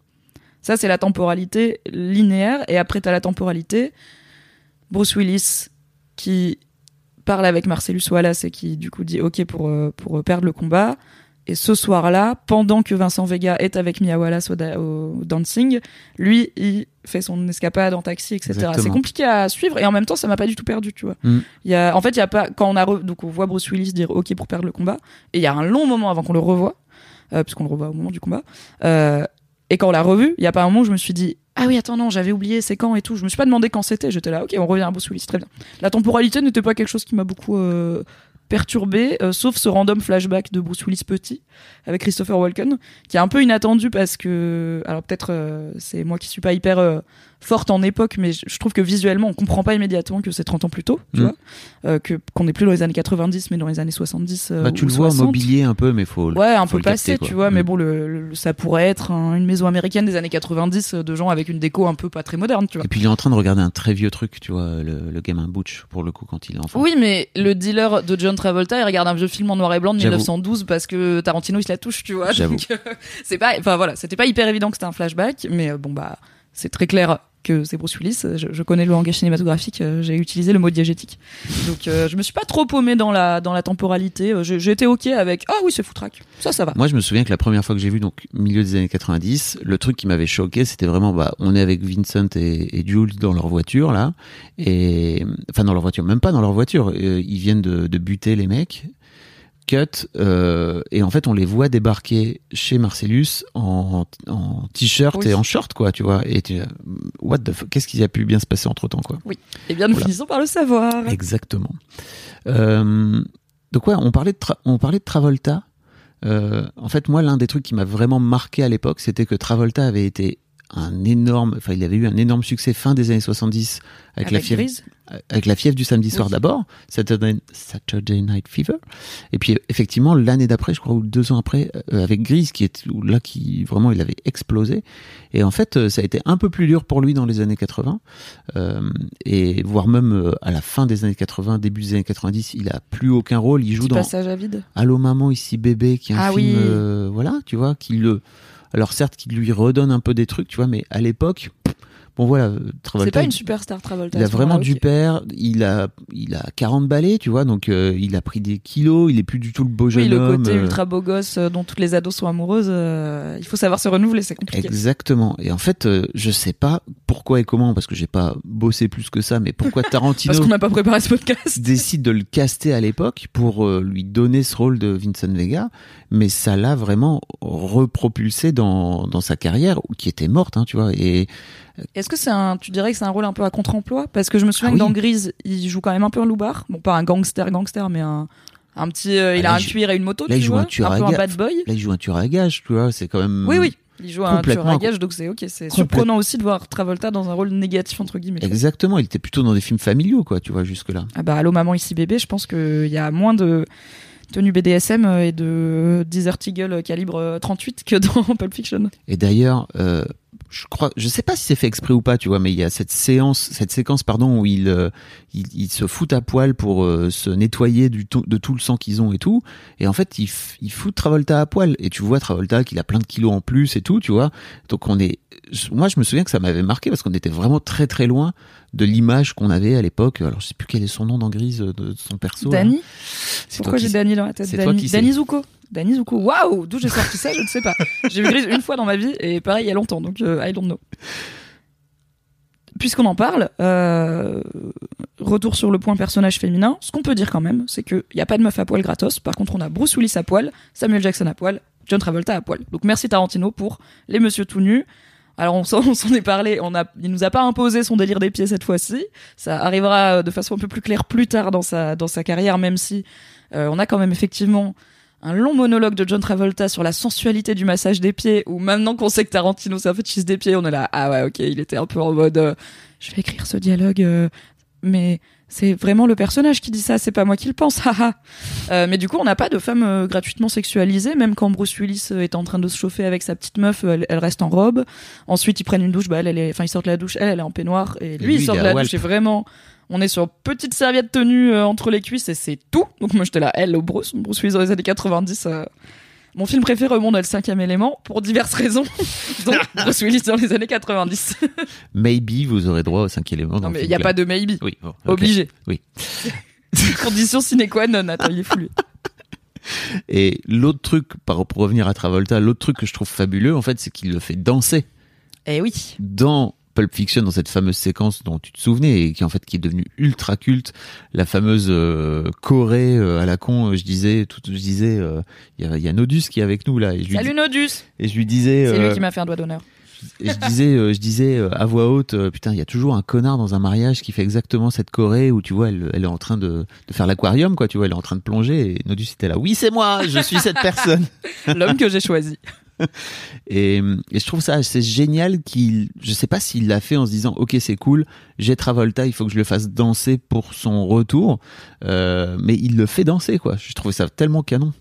Speaker 2: Ça, c'est la temporalité linéaire. Et après, t'as la temporalité Bruce Willis qui parle avec Marcellus Wallace et qui, du coup, dit OK pour, euh, pour perdre le combat. Et ce soir-là, pendant que Vincent Vega est avec Mia Wallace au, da- au dancing, lui, il fait son escapade en taxi, etc. C'est compliqué à suivre et en même temps, ça m'a pas du tout perdu, tu vois.
Speaker 1: Mm.
Speaker 2: Il y a, en fait, il y a pas quand on a re- donc on voit Bruce Willis dire OK pour perdre le combat et il y a un long moment avant qu'on le revoie, euh, puisqu'on le revoit au moment du combat. Euh, et quand on l'a revu, il y a pas un moment où je me suis dit ah oui attends non j'avais oublié c'est quand et tout. Je me suis pas demandé quand c'était. J'étais là OK on revient à Bruce Willis très bien. La temporalité n'était pas quelque chose qui m'a beaucoup euh, perturbé, euh, sauf ce random flashback de Bruce Willis petit avec Christopher Walken, qui est un peu inattendu parce que, alors peut-être euh, c'est moi qui suis pas hyper euh, forte en époque, mais je trouve que visuellement on comprend pas immédiatement que c'est 30 ans plus tôt, tu
Speaker 1: Mm.
Speaker 2: vois, euh, que qu'on n'est plus dans les années 90 mais dans les années 70. euh,
Speaker 1: Bah, tu
Speaker 2: ou
Speaker 1: le vois en
Speaker 2: 60.
Speaker 1: mobilier un peu, mais faut. le-
Speaker 2: Ouais, un
Speaker 1: faut
Speaker 2: peu passé,
Speaker 1: capter,
Speaker 2: tu vois, mais
Speaker 1: Mm.
Speaker 2: bon, le, le- ça pourrait être un- une maison américaine des années 90 euh, de gens avec une déco un peu pas très moderne, tu vois.
Speaker 1: Et puis il est en train de regarder un très vieux truc, tu vois, le, le gamin Butch, pour le coup, quand il est enfant.
Speaker 2: Oui, mais le dealer de John Travolta, il regarde un vieux film en noir et blanc de
Speaker 1: J'avoue.
Speaker 2: 1912 parce que Tarantino il se la touche, tu vois.
Speaker 1: J'avoue.
Speaker 2: Donc, euh, c'est pas, enfin voilà, c'était pas hyper évident que c'était un flashback, mais bon bah, c'est très clair que c'est Bruce Willis. Je, connais le langage cinématographique, euh, j'ai utilisé le mot diégétique. Donc euh, je me suis pas trop paumé dans la dans la temporalité. Euh, été ok avec ah oui c'est foutraque, ça ça va.
Speaker 1: Moi, je me souviens que la première fois que j'ai vu, donc milieu des années 90, le truc qui m'avait choqué, c'était vraiment, bah, on est avec Vincent et, et Jules dans leur voiture là, et enfin dans leur voiture, même pas dans leur voiture, euh, ils viennent de, de buter les mecs. Cut euh, et en fait on les voit débarquer chez Marcellus en, en t-shirt
Speaker 2: Oui.
Speaker 1: et en short quoi tu vois et tu, what the fuck qu'est-ce qui a pu bien se passer entre temps quoi
Speaker 2: Et bien nous
Speaker 1: Voilà.
Speaker 2: finissons par le savoir.
Speaker 1: Exactement. Euh, donc ouais, on parlait de, on parlait de Travolta. Euh, en fait, moi, l'un des trucs qui m'a vraiment marqué à l'époque, c'était que Travolta avait été un énorme, enfin, il avait eu un énorme succès fin des années 70 avec, la
Speaker 2: Avec
Speaker 1: fièvre,
Speaker 2: Grise.
Speaker 1: Avec la fièvre du samedi soir
Speaker 2: Oui.
Speaker 1: d'abord, Saturday, Saturday Night Fever, et puis effectivement l'année d'après, je crois, ou deux ans après, euh, avec Grise, qui est là qui vraiment il avait explosé. Et en fait, euh, ça a été un peu plus dur pour lui dans les années 80, euh, et voire même euh, à la fin des années 80, début des années 90, il a plus aucun rôle. Il joue
Speaker 2: Petit
Speaker 1: dans
Speaker 2: passage à vide.
Speaker 1: Allô maman ici bébé, qui est un
Speaker 2: Ah
Speaker 1: film,
Speaker 2: oui.
Speaker 1: voilà, tu vois, qui le, alors certes, qui lui redonne un peu des trucs, tu vois, mais à l'époque, bon voilà, euh,
Speaker 2: C'est
Speaker 1: Travolta.
Speaker 2: pas une superstar Travolta.
Speaker 1: Il a vraiment du père, il a, il a 40 balais, tu vois, donc euh, il a pris des kilos, il est plus du tout le beau jeune
Speaker 2: Oui, le
Speaker 1: homme.
Speaker 2: côté
Speaker 1: euh,
Speaker 2: ultra beau gosse euh, dont toutes les ados sont amoureuses, euh, il faut savoir se renouveler, c'est compliqué.
Speaker 1: Exactement. Et en fait, euh, je sais pas pourquoi et comment, parce que j'ai pas bossé plus que ça, mais pourquoi Tarantino
Speaker 2: Parce qu'on n'a pas préparé ce podcast.
Speaker 1: décide de le caster à l'époque pour lui donner ce rôle de Vincent Vega, mais ça l'a vraiment repropulsé dans, dans sa carrière, qui était morte, hein, tu vois. Et
Speaker 2: Est-ce que c'est un, tu dirais que c'est un rôle un peu à contre-emploi? Parce que je me souviens
Speaker 1: Ah
Speaker 2: que dans. Grise, il joue quand même un peu un loupard. Bon, pas un gangster, gangster, mais un, un petit, euh, il
Speaker 1: Ah, là,
Speaker 2: a un cuir et une moto,
Speaker 1: là,
Speaker 2: tu
Speaker 1: il joue
Speaker 2: vois,
Speaker 1: un tueur à
Speaker 2: peu un bad boy.
Speaker 1: là, il joue un tueur à gage, tu vois, c'est quand même.
Speaker 2: Oui, oui. Il joue un tueur à gage, donc c'est ok. C'est surprenant aussi de voir Travolta dans un rôle négatif entre guillemets.
Speaker 1: Exactement, il était plutôt dans des films familiaux, quoi, tu vois, jusque-là.
Speaker 2: Ah bah, allô maman ici bébé, je pense qu'il y a moins de tenues BDSM et de Desert Eagle calibre euh, 38 que dans Pulp Fiction.
Speaker 1: Et d'ailleurs, euh, je crois, je sais pas si c'est fait exprès ou pas, tu vois, mais il y a cette séance, cette séquence, pardon, où ils euh, ils, se foutent à poil pour euh, se nettoyer de tout le sang qu'ils ont et tout. Et en fait, ils, ils foutent Travolta à poil. Et tu vois Travolta qu'il a plein de kilos en plus et tout, tu vois. Donc on est, moi je me souviens que ça m'avait marqué parce qu'on était vraiment très très loin de l'image qu'on avait à l'époque. Alors je sais plus quel est son nom dans Grise euh, de, de son perso.
Speaker 2: Danny
Speaker 1: C'est
Speaker 2: Pourquoi j'ai. Danny dans la tête. Danny Zuko. Danny Zuko. Waouh D'où j'ai sorti ça Je ne sais pas. J'ai vu Grise une fois dans ma vie et pareil il y a longtemps, donc euh, I don't know. Puisqu'on en parle, euh, retour sur le point personnage féminin. Ce qu'on peut dire quand même, c'est qu'il n'y a pas de meuf à poil gratos. Par contre, on a Bruce Willis à poil, Samuel Jackson à poil, John Travolta à poil. Donc merci Tarantino pour les monsieur tout nus. Alors on s'en est parlé, on a, il nous a pas imposé son délire des pieds cette fois-ci. Ça arrivera euh, de façon un peu plus claire plus tard dans sa dans sa carrière, même si euh, on a quand même effectivement un long monologue de John Travolta sur la sensualité du massage des pieds. Où maintenant qu'on sait que Tarantino fétichiste des pieds, on est là ah ouais ok il était un peu en mode euh, je vais écrire ce dialogue, euh, mais c'est vraiment le personnage qui dit ça, c'est pas moi qui le pense, haha. Euh, mais du coup, on n'a pas de femme euh, gratuitement sexualisée, même quand Bruce Willis euh, est en train de se chauffer avec sa petite meuf, elle, elle reste en robe. Ensuite, ils prennent une douche, bah elle, elle est, enfin ils sortent de la douche, elle, elle est en peignoir, et lui,
Speaker 1: lui,
Speaker 2: il sort de la douche, et vraiment, on est sur petite serviette tenue euh, entre les cuisses, et c'est tout. Donc moi, j'étais là, elle, au Bruce, Bruce Willis dans les années 90. Mon film préféré remonte à le cinquième élément pour diverses raisons. Donc Bruce Willis dans les années 90.
Speaker 1: Maybe vous aurez droit au cinquième élément.
Speaker 2: Non mais il n'y a pas de maybe.
Speaker 1: Oui, bon.
Speaker 2: Obligé.
Speaker 1: Oui.
Speaker 2: Condition sine qua non. Attends, il est fou.
Speaker 1: Et l'autre truc, pour revenir à Travolta, l'autre truc que je trouve fabuleux, en fait, c'est qu'il le fait danser
Speaker 2: Eh oui.
Speaker 1: dans Pulp Fiction, dans cette fameuse séquence dont tu te souvenais et qui en fait qui est devenue ultra culte, la fameuse euh, Corée euh, à la con. euh, Je disais, tout, je disais, il y, y a Nodus qui est avec nous là, et je lui,
Speaker 2: Salut
Speaker 1: dis-
Speaker 2: Nodus.
Speaker 1: et je lui disais,
Speaker 2: C'est lui qui m'a fait un doigt d'honneur.
Speaker 1: et je disais, je disais à voix haute, putain, il y a toujours un connard dans un mariage qui fait exactement cette Corée où tu vois, elle, elle est en train de, de faire l'aquarium, quoi, tu vois, elle est en train de plonger et Nodus était là. Oui, c'est moi, je suis cette personne.
Speaker 2: L'homme que j'ai choisi.
Speaker 1: Et, et je trouve ça assez génial qu'il, je sais pas s'il l'a fait en se disant, ok, c'est cool, j'ai Travolta, il faut que je le fasse danser pour son retour, euh, mais il le fait danser, quoi. Je trouve ça tellement canon.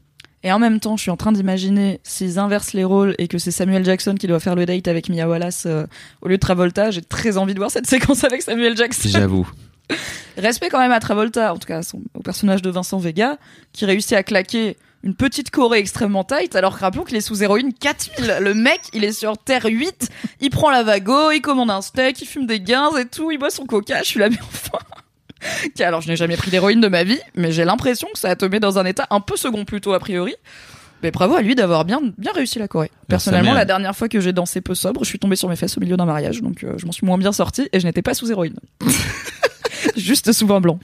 Speaker 2: Et en même temps, je suis en train d'imaginer s'ils inversent les rôles et que c'est Samuel Jackson qui doit faire le date avec Mia Wallace euh, au lieu de Travolta. J'ai très envie de voir cette séquence avec Samuel Jackson.
Speaker 1: J'avoue.
Speaker 2: Respect quand même à Travolta, en tout cas son- au personnage de Vincent Vega, qui réussit à claquer une petite Corée extrêmement tight, alors que rappelons qu'il est sous héroïne 4000. Le mec, il est sur Terre 8, il prend la vago, il commande un steak, il fume des gains et tout, il boit son coca, je suis là, mais enfin... Alors, je n'ai jamais pris d'héroïne de ma vie, mais j'ai l'impression que ça te met dans un état un peu second plutôt, a priori. Mais bravo à lui d'avoir bien, bien réussi la Corée. Personnellement, la dernière fois que j'ai dansé peu sobre, je suis tombée sur mes fesses au milieu d'un mariage, donc euh, je m'en suis moins bien sortie et je n'étais pas sous héroïne. Juste sous vin blanc.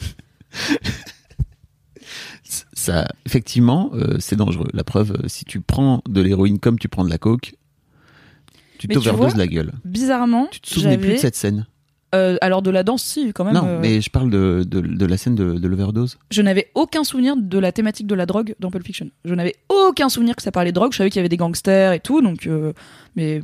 Speaker 1: Ça, effectivement, euh, c'est dangereux. La preuve, euh, si tu prends de l'héroïne comme tu prends de la coke, tu t'overdoses la gueule.
Speaker 2: Bizarrement,
Speaker 1: Tu te souvenais plus de cette scène
Speaker 2: Euh, alors de la danse, si, quand même.
Speaker 1: Non,
Speaker 2: euh,
Speaker 1: mais je parle de, de, de la scène de, de l'overdose.
Speaker 2: Je n'avais aucun souvenir de la thématique de la drogue dans Pulp Fiction. Je n'avais aucun souvenir que ça parlait de drogue. Je savais qu'il y avait des gangsters et tout, donc. euh, mais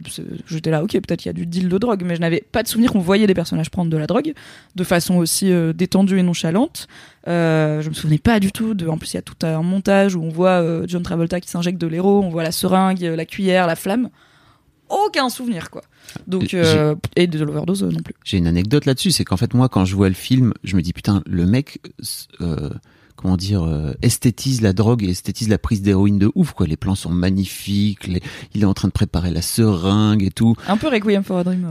Speaker 2: j'étais là, ok, peut-être qu'il y a du deal de drogue, mais je n'avais pas de souvenir qu'on voyait des personnages prendre de la drogue de façon aussi détendue et nonchalante. Je me souvenais pas du tout de. En plus, il y a tout un montage où on voit John Travolta qui s'injecte de l'héros, on voit la seringue, la cuillère, la flamme. Aucun souvenir, quoi. Donc, euh, et de l'overdose euh, non plus.
Speaker 1: J'ai une anecdote là-dessus, c'est qu'en fait moi quand je vois le film, je me dis putain le mec, euh, comment dire, euh, esthétise la drogue et esthétise la prise d'héroïne de ouf quoi. Les plans sont magnifiques, les- il est en train de préparer la seringue et tout.
Speaker 2: Un peu Requiem for a Dream.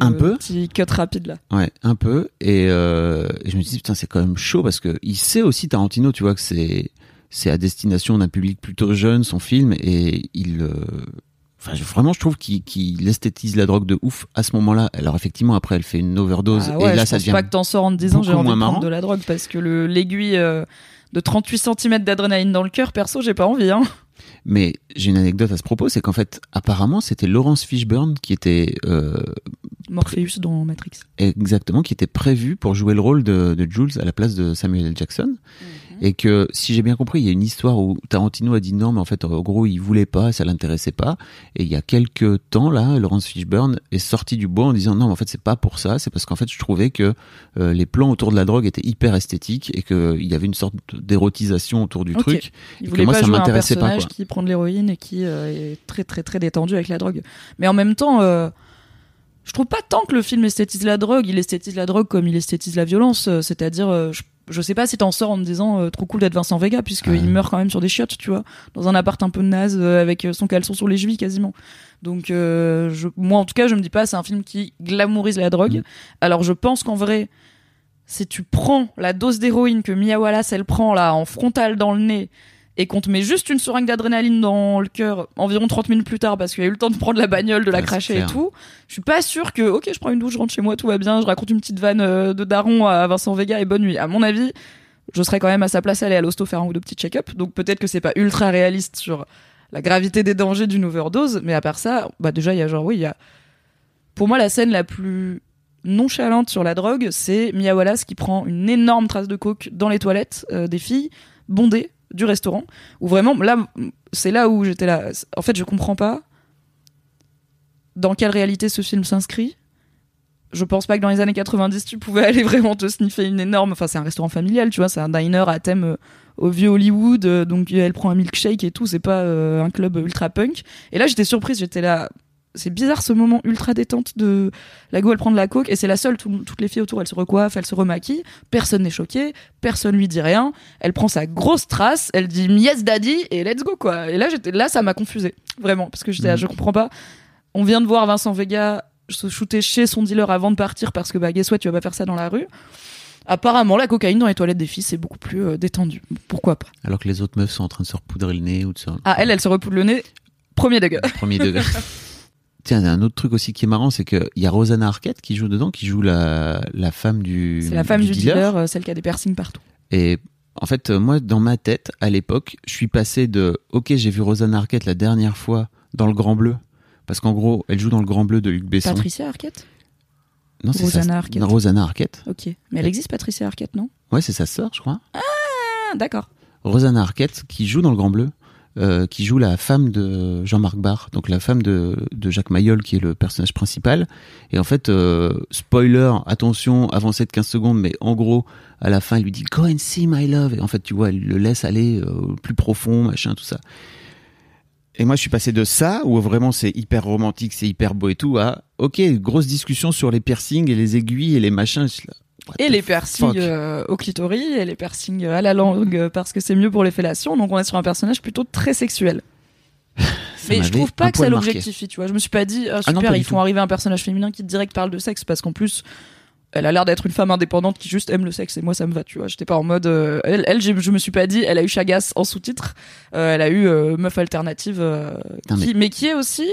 Speaker 1: Un
Speaker 2: le
Speaker 1: peu
Speaker 2: Petit cut rapide là.
Speaker 1: Ouais, un peu. Et, et je me dis putain c'est quand même chaud parce que il sait aussi Tarantino, tu vois que c'est c'est à destination d'un public plutôt jeune son film et il Enfin, je- vraiment, je trouve qu'il qu'il esthétise la drogue de ouf à ce moment-là. Alors, effectivement, après, elle fait une overdose.
Speaker 2: Ah ouais,
Speaker 1: et là,
Speaker 2: je
Speaker 1: ça
Speaker 2: pense
Speaker 1: devient
Speaker 2: pas que t'en sors en te disant j'ai envie de prendre
Speaker 1: marrant.
Speaker 2: de la drogue parce que le l'aiguille euh, de 38 cm d'adrénaline dans le cœur, perso, j'ai pas envie. Hein.
Speaker 1: Mais j'ai une anecdote à ce propos, c'est qu'en fait, apparemment, c'était Laurence Fishburne qui était euh,
Speaker 2: Morpheus dans Matrix.
Speaker 1: exactement qui était prévu pour jouer le rôle de, de Jules à la place de Samuel L. Jackson, et que si j'ai bien compris, il y a une histoire où Tarantino a dit non, mais en fait, en gros, il voulait pas, ça l'intéressait pas. Et il y a quelques temps là, Laurence Fishburne est sortie du bois en disant non, mais en fait, c'est pas pour ça, c'est parce qu'en fait, je trouvais que euh, les plans autour de la drogue étaient hyper esthétiques et qu'il y avait une sorte d'érotisation autour du truc.
Speaker 2: Il
Speaker 1: et que
Speaker 2: voulait
Speaker 1: moi,
Speaker 2: pas
Speaker 1: ça m'intéressait pas.
Speaker 2: personnage
Speaker 1: Quoi.
Speaker 2: qui prend de l'héroïne et qui euh, est très très très détendu avec la drogue. Mais en même temps, euh, je trouve pas tant que le film esthétise la drogue. Il esthétise la drogue comme il esthétise la violence. euh, C'est-à-dire, je, je sais pas si t'en sors en te disant euh, trop cool d'être Vincent Vega puisqu'il
Speaker 1: Ouais.
Speaker 2: meurt quand même sur des chiottes, tu vois, dans un appart un peu naze euh, avec euh, son caleçon sur les chevilles quasiment. Donc euh, je, moi en tout cas, je me dis pas c'est un film qui glamourise la drogue.
Speaker 1: Mm.
Speaker 2: Alors je pense qu'en vrai, si tu prends la dose d'héroïne que Mia Wallace elle prend là en frontal dans le nez et qu'on te met juste une seringue d'adrénaline dans le cœur environ 30 minutes plus tard parce qu'il a eu le temps de prendre la bagnole, de la
Speaker 1: Ouais,
Speaker 2: cracher et tout, je suis pas sûr que ok je prends une douche, je rentre chez moi, tout va bien, je raconte une petite vanne euh, de daron à Vincent Vega et bonne nuit. À mon avis, je serais quand même à sa place aller à l'hosto faire un ou deux petits check-up, donc peut-être que c'est pas ultra réaliste sur la gravité des dangers d'une overdose, mais à part ça, bah déjà il y a genre oui il y a pour moi la scène la plus nonchalante sur la drogue, c'est Mia Wallace qui prend une énorme trace de coke dans les toilettes euh, des filles bondées du restaurant. Où vraiment, là, c'est là où j'étais là. En fait, je comprends pas dans quelle réalité ce film s'inscrit. je pense pas que dans les années 90 tu pouvais aller vraiment te sniffer une énorme. Enfin, c'est un restaurant familial, tu vois, c'est un diner à thème euh, au vieux Hollywood. euh, donc elle prend un milkshake et tout. C'est pas euh, un club ultra punk. Et là, j'étais surprise. J'étais là. C'est bizarre ce moment ultra détente de la go elle prend de la coke et c'est la seule tout- toutes les filles autour elles se recoiffent elles se remaquillent personne n'est choqué personne lui dit rien elle prend sa grosse trace elle dit yes daddy et let's go quoi et là j'étais là ça m'a confusé vraiment parce que j'étais là,
Speaker 1: Mhm.
Speaker 2: je comprends pas on vient de voir Vincent Vega se shooter chez son dealer avant de partir parce que bah guess what tu vas pas faire ça dans la rue apparemment la cocaïne dans les toilettes des filles c'est beaucoup plus euh, détendu pourquoi pas?
Speaker 1: Alors que les autres meufs sont en train de se repoudrer le nez ou de se.
Speaker 2: ah elle elle se repoudre le nez premier degré
Speaker 1: Premier degré. Tiens, il y a un autre truc aussi qui est marrant, c'est qu'il y a Rosanna Arquette qui joue dedans, qui joue la, la femme du.
Speaker 2: c'est la femme du, dealer, euh, celle qui a des piercings partout
Speaker 1: Et en fait, euh, moi, dans ma tête, à l'époque, je suis passé de OK, j'ai vu Rosanna Arquette la dernière fois dans Le Grand Bleu. Parce qu'en gros, elle joue dans Le Grand Bleu de Luc Besson.
Speaker 2: Patricia Arquette?
Speaker 1: Non, c'est
Speaker 2: Rosanna
Speaker 1: sa-
Speaker 2: Arquette.
Speaker 1: non, Rosanna Arquette.
Speaker 2: ok mais elle existe Patricia Arquette non?
Speaker 1: Ouais, c'est sa sœur, je crois.
Speaker 2: ah d'accord
Speaker 1: Rosanna Arquette, qui joue dans Le Grand Bleu, euh, qui joue la femme de Jean-Marc Barr, donc la femme de, de Jacques Mayol, qui est le personnage principal. Et en fait, euh, spoiler, attention, avancez de 15 secondes, mais en gros, à la fin, il lui dit Go and see my love. Et en fait, tu vois, elle le laisse aller euh, plus profond, machin, tout ça. Et moi, je suis passé de ça, où vraiment c'est hyper romantique, c'est hyper beau et tout, à ok, grosse discussion sur les piercings et les aiguilles et les machins. What
Speaker 2: et les piercings euh, au clitoris et les piercings à la langue euh, parce que c'est mieux pour les fellations. Donc on est sur un personnage plutôt très sexuel. Mais je trouve pas que ça l'objectifie, tu vois. Je me suis pas dit, ah,
Speaker 1: Ah non,
Speaker 2: super,
Speaker 1: du
Speaker 2: ils font
Speaker 1: tout.
Speaker 2: arriver un personnage féminin qui direct parle de sexe parce qu'en plus, elle a l'air d'être une femme indépendante qui juste aime le sexe et moi ça me va, tu vois. J'étais pas en mode, euh, elle, elle, je me suis pas dit, elle a eu Chagas en sous-titre, euh, elle a eu euh, meuf alternative, euh, qui- mais... qui est aussi,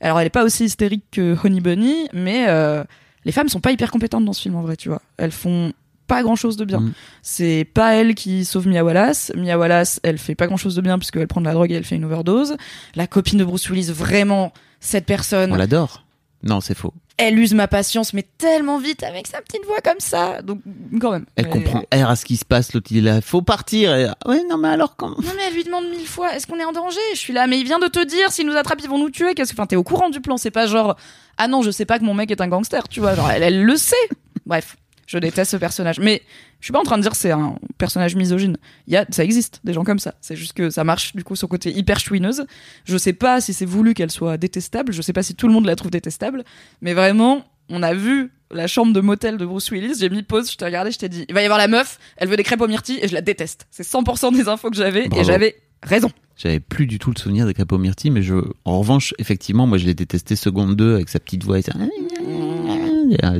Speaker 2: alors elle est pas aussi hystérique que Honey Bunny, mais euh, les femmes sont pas hyper compétentes dans ce film en vrai, tu vois. Elles font pas grand chose de bien.
Speaker 1: Mm.
Speaker 2: C'est pas elle qui sauve Mia Wallace. Mia Wallace, elle fait pas grand chose de bien puisqu'elle prend de la drogue et elle fait une overdose. La copine de Bruce Willis, vraiment, cette personne,
Speaker 1: On l'adore. Non, c'est faux.
Speaker 2: elle use ma patience, mais tellement vite avec sa petite voix comme ça. Donc, quand même.
Speaker 1: Elle comprend R à ce qui se passe, l'autre il est là, faut partir. Et, ouais, non, mais alors comment
Speaker 2: Non, mais elle lui demande mille fois, est-ce qu'on est en danger? Je suis là, mais il vient de te dire, s'ils nous attrapent, ils vont nous tuer. Qu'est-ce que, enfin, t'es au courant du plan. C'est pas genre, ah non, je sais pas que mon mec est un gangster, tu vois. Genre, elle, elle le sait. Bref. Je déteste ce personnage. Mais je suis pas en train de dire que c'est un personnage misogyne. Il y a, ça existe, des gens comme ça. C'est juste que ça marche, du coup, son côté hyper chouineuse. Je sais pas si c'est voulu qu'elle soit détestable. Je sais pas si tout le monde la trouve détestable. Mais vraiment, on a vu la chambre de motel de Bruce Willis. J'ai mis pause, je t'ai regardé, je t'ai dit, il va y avoir la meuf, elle veut des crêpes aux myrtilles et je la déteste. C'est 100% des infos que j'avais et j'avais raison.
Speaker 1: J'avais plus du tout le souvenir des crêpes aux myrtilles, mais je, en revanche, effectivement, moi je l'ai détesté seconde 2 avec sa petite voix et ça.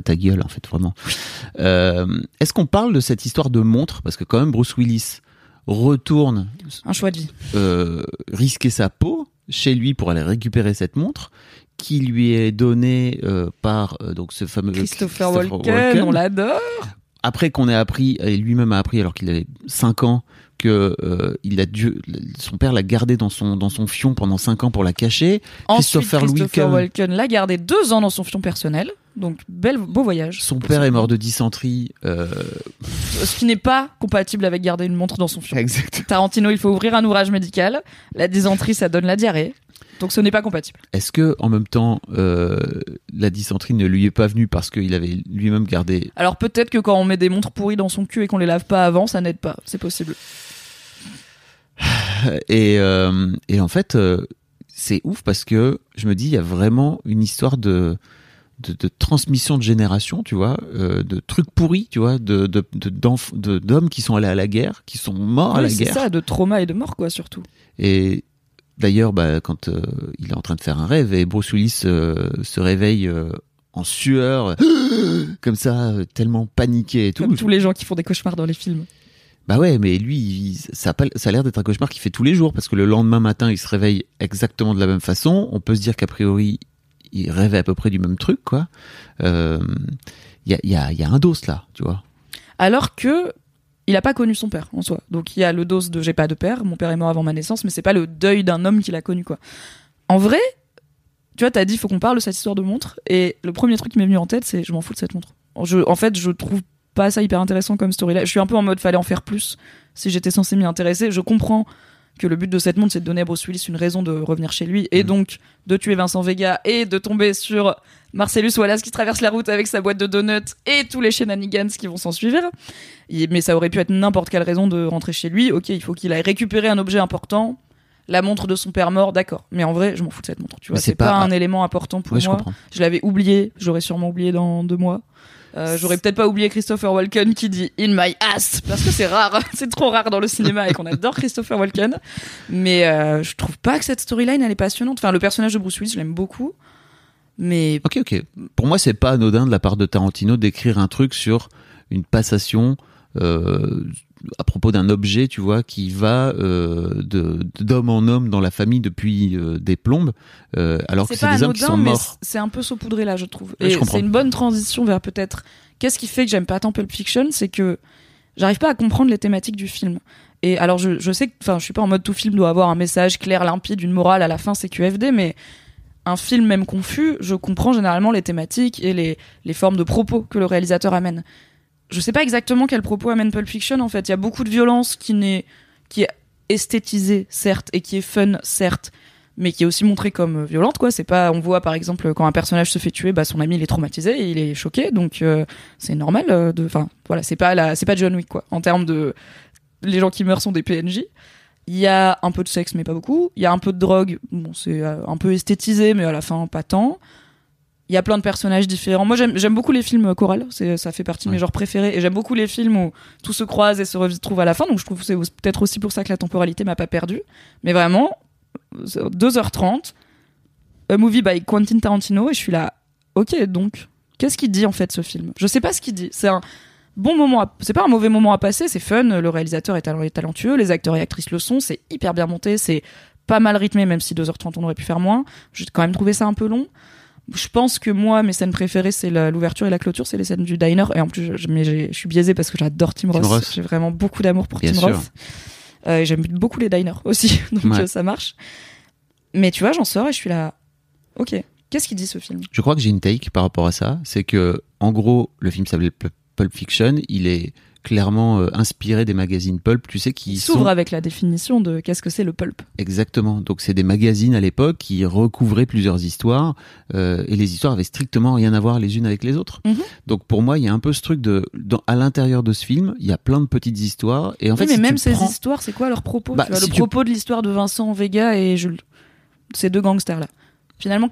Speaker 1: Ta gueule, en fait, vraiment. Euh, Est-ce qu'on parle de cette histoire de montre? Parce que quand même, Bruce Willis retourne
Speaker 2: Un choix de vie.
Speaker 1: euh, risquer sa peau chez lui pour aller récupérer cette montre qui lui est donnée euh, par donc ce fameux
Speaker 2: Christopher Walken, on l'adore.
Speaker 1: après qu'on ait appris et lui-même a appris alors qu'il avait 5 ans que euh, il a dû son père l'a gardé dans son dans son fion pendant 5 ans pour la cacher
Speaker 2: Ensuite,
Speaker 1: Christopher
Speaker 2: Christopher
Speaker 1: Walken.
Speaker 2: Walken l'a gardé deux ans dans son fion personnel. Donc, bel, beau voyage.
Speaker 1: son père est mort de dysenterie euh,
Speaker 2: Ce qui n'est pas compatible avec garder une montre dans son fion.
Speaker 1: exact
Speaker 2: Tarantino, il faut ouvrir un ouvrage médical. La dysenterie, ça donne la diarrhée. Donc, ce n'est pas compatible.
Speaker 1: est-ce que en même temps euh, la dysenterie ne lui est pas venue parce qu'il avait lui-même gardé
Speaker 2: Alors, peut-être que quand on met des montres pourries dans son cul et qu'on les lave pas avant, ça n'aide pas. C'est possible.
Speaker 1: et, euh, et en fait, euh, c'est ouf parce que je me dis, il y a vraiment une histoire de, de, de transmission de génération, tu vois, euh, de trucs pourris, tu vois, de d'hommes qui sont allés à la guerre, qui sont morts à la
Speaker 2: c'est
Speaker 1: guerre.
Speaker 2: ça, de trauma et de mort, quoi, surtout.
Speaker 1: Et d'ailleurs, bah, quand euh, il est en train de faire un rêve et Bruce Willis euh, se réveille en sueur, comme ça, tellement paniqué et tout.
Speaker 2: Comme tous les gens qui font des cauchemars dans les films.
Speaker 1: Bah ouais, mais lui, il- ça a, a l'air d'être un cauchemar qu'il fait tous les jours parce que le lendemain matin, il se réveille exactement de la même façon. On peut se dire qu'a priori, il rêvait à peu près du même truc, quoi. Euh, Il y, a, il y, a, y a un dos là, tu vois.
Speaker 2: alors que il a pas connu son père en soi. Donc il y a le dose de j'ai pas de père, mon père est mort avant ma naissance, mais c'est pas le deuil d'un homme qu'il a connu quoi. En vrai, tu vois, t'as dit faut qu'on parle de cette histoire de montre, et le premier truc qui m'est venu en tête, c'est je m'en fous de cette montre. En fait, je trouve pas ça hyper intéressant comme story là. Je suis un peu en mode fallait en faire plus si j'étais censé m'y intéresser. Je comprends que le but de cette montre c'est de donner à Bruce Willis une raison de revenir chez lui et
Speaker 1: Mhm.
Speaker 2: donc de tuer Vincent Vega et de tomber sur Marcellus Wallace qui traverse la route avec sa boîte de donuts et tous les shenanigans qui vont s'en suivre. Mais ça aurait pu être n'importe quelle raison de rentrer chez lui. Ok, il faut qu'il aille récupérer un objet important. La montre de son père mort, d'accord. Mais en vrai, je m'en fous de cette montre. Tu vois,
Speaker 1: c'est
Speaker 2: pas,
Speaker 1: pas-
Speaker 2: un élément important pour
Speaker 1: Ouais,
Speaker 2: moi. Je l'avais oublié. J'aurais sûrement oublié dans deux mois. Euh, J'aurais peut-être pas oublié Christopher Walken qui dit In my ass parce que c'est rare, c'est trop rare dans le cinéma et qu'on adore Christopher Walken. Mais euh, je trouve pas que cette storyline elle est passionnante. Enfin, le personnage de Bruce Willis, je l'aime beaucoup, mais
Speaker 1: Ok, ok. Pour moi, c'est pas anodin de la part de Tarantino d'écrire un truc sur une passation euh, à propos d'un objet, tu vois, qui va euh, d'homme en homme dans la famille depuis euh, des plombes, alors que
Speaker 2: c'est
Speaker 1: des hommes qui
Speaker 2: anodin,
Speaker 1: sont
Speaker 2: mais
Speaker 1: morts.
Speaker 2: c'est un peu saupoudré là, je trouve. Et c'est une bonne transition vers peut-être. Qu'est-ce qui fait que j'aime pas tant Pulp Fiction, c'est que j'arrive pas à comprendre les thématiques du film. Et alors je, je sais que, enfin, je suis pas en mode tout film doit avoir un message clair, limpide, une morale à la fin, c'est QFD, mais un film même confus, je comprends généralement les thématiques et les, les formes de propos que le réalisateur amène. Je sais pas exactement quel propos amène Pulp Fiction en fait. Il y a beaucoup de violence qui n'est qui est esthétisée certes et qui est fun certes, mais qui est aussi montrée comme euh, violente quoi. C'est pas on voit par exemple quand un personnage se fait tuer, bah son ami il est traumatisé il est choqué donc euh, c'est normal euh, de enfin voilà, c'est pas la c'est pas John Wick quoi en termes de les gens qui meurent sont des PNJ. Il y a un peu de sexe, mais pas beaucoup. Il y a un peu de drogue. Bon, c'est euh, un peu esthétisé, mais à la fin, pas tant. Il y a plein de personnages différents. Moi, j'aime beaucoup les films chorales. C'est, ça fait partie de mes genres préférés. Et j'aime beaucoup les films où tout se croise et se retrouve à la fin. Donc, je trouve que c'est peut-être aussi pour ça que la temporalité m'a pas perdu. Mais vraiment, c'est 2h30, a movie by Quentin Tarantino. Et je suis là, ok, donc, qu'est-ce qu'il dit en fait ce film? Je sais pas ce qu'il dit. C'est un bon moment, à- c'est pas un mauvais moment à passer, c'est fun, le réalisateur est talentueux, les acteurs et actrices le sont, c'est hyper bien monté, c'est pas mal rythmé, même si 2h30 on aurait pu faire moins. J'ai quand même trouvé ça un peu long. Je pense que moi, mes scènes préférées, c'est l'ouverture et la clôture, c'est les scènes du diner. Et en plus, je, mais j'ai- je suis biaisée parce que j'adore Tim,
Speaker 1: Tim.
Speaker 2: Roth. J'ai vraiment beaucoup d'amour pour
Speaker 1: Bien
Speaker 2: Tim
Speaker 1: sûr.
Speaker 2: Roth. Euh, j'aime beaucoup les diners aussi, donc
Speaker 1: Ouais.
Speaker 2: euh, ça marche. Mais tu vois, j'en sors et je suis là. Ok, qu'est-ce qu'il dit ce film?
Speaker 1: Je crois que j'ai une take par rapport à ça. C'est que, en gros, le film s'appelait Pul- Pulp Fiction. Il est clairement euh, inspiré des magazines Pulp, tu sais, qui
Speaker 2: Il
Speaker 1: sont
Speaker 2: s'ouvre avec la définition de qu'est-ce que c'est le pulp.
Speaker 1: exactement. Donc, c'est des magazines à l'époque qui recouvraient plusieurs histoires euh, et les histoires avaient strictement rien à voir les unes avec les autres.
Speaker 2: Mhm.
Speaker 1: Donc, pour moi, il y a un peu ce truc de, dans, à l'intérieur de ce film, il y a plein de petites histoires et en fait,
Speaker 2: mais
Speaker 1: si
Speaker 2: même ces
Speaker 1: prends-
Speaker 2: histoires, c'est quoi leur propos
Speaker 1: Bah,
Speaker 2: tu vois,
Speaker 1: si
Speaker 2: Le
Speaker 1: tu-
Speaker 2: propos de l'histoire de Vincent Vega et Jules. Ces deux gangsters là. Finalement,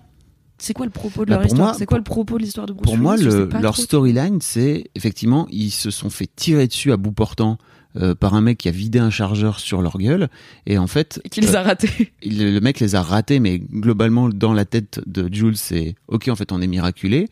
Speaker 2: c'est quoi le propos de
Speaker 1: Bah,
Speaker 2: leur histoire C'est quoi le propos de l'histoire de Bruce
Speaker 1: Pour moi, le- leur storyline, c'est effectivement, ils se sont fait tirer dessus à bout portant euh, par un mec qui a vidé un chargeur sur leur gueule. Et en fait,
Speaker 2: Et qui les
Speaker 1: euh,
Speaker 2: a ratés.
Speaker 1: il- le mec les a ratés, mais globalement, dans la tête de Jules, c'est OK, en fait, on est miraculé.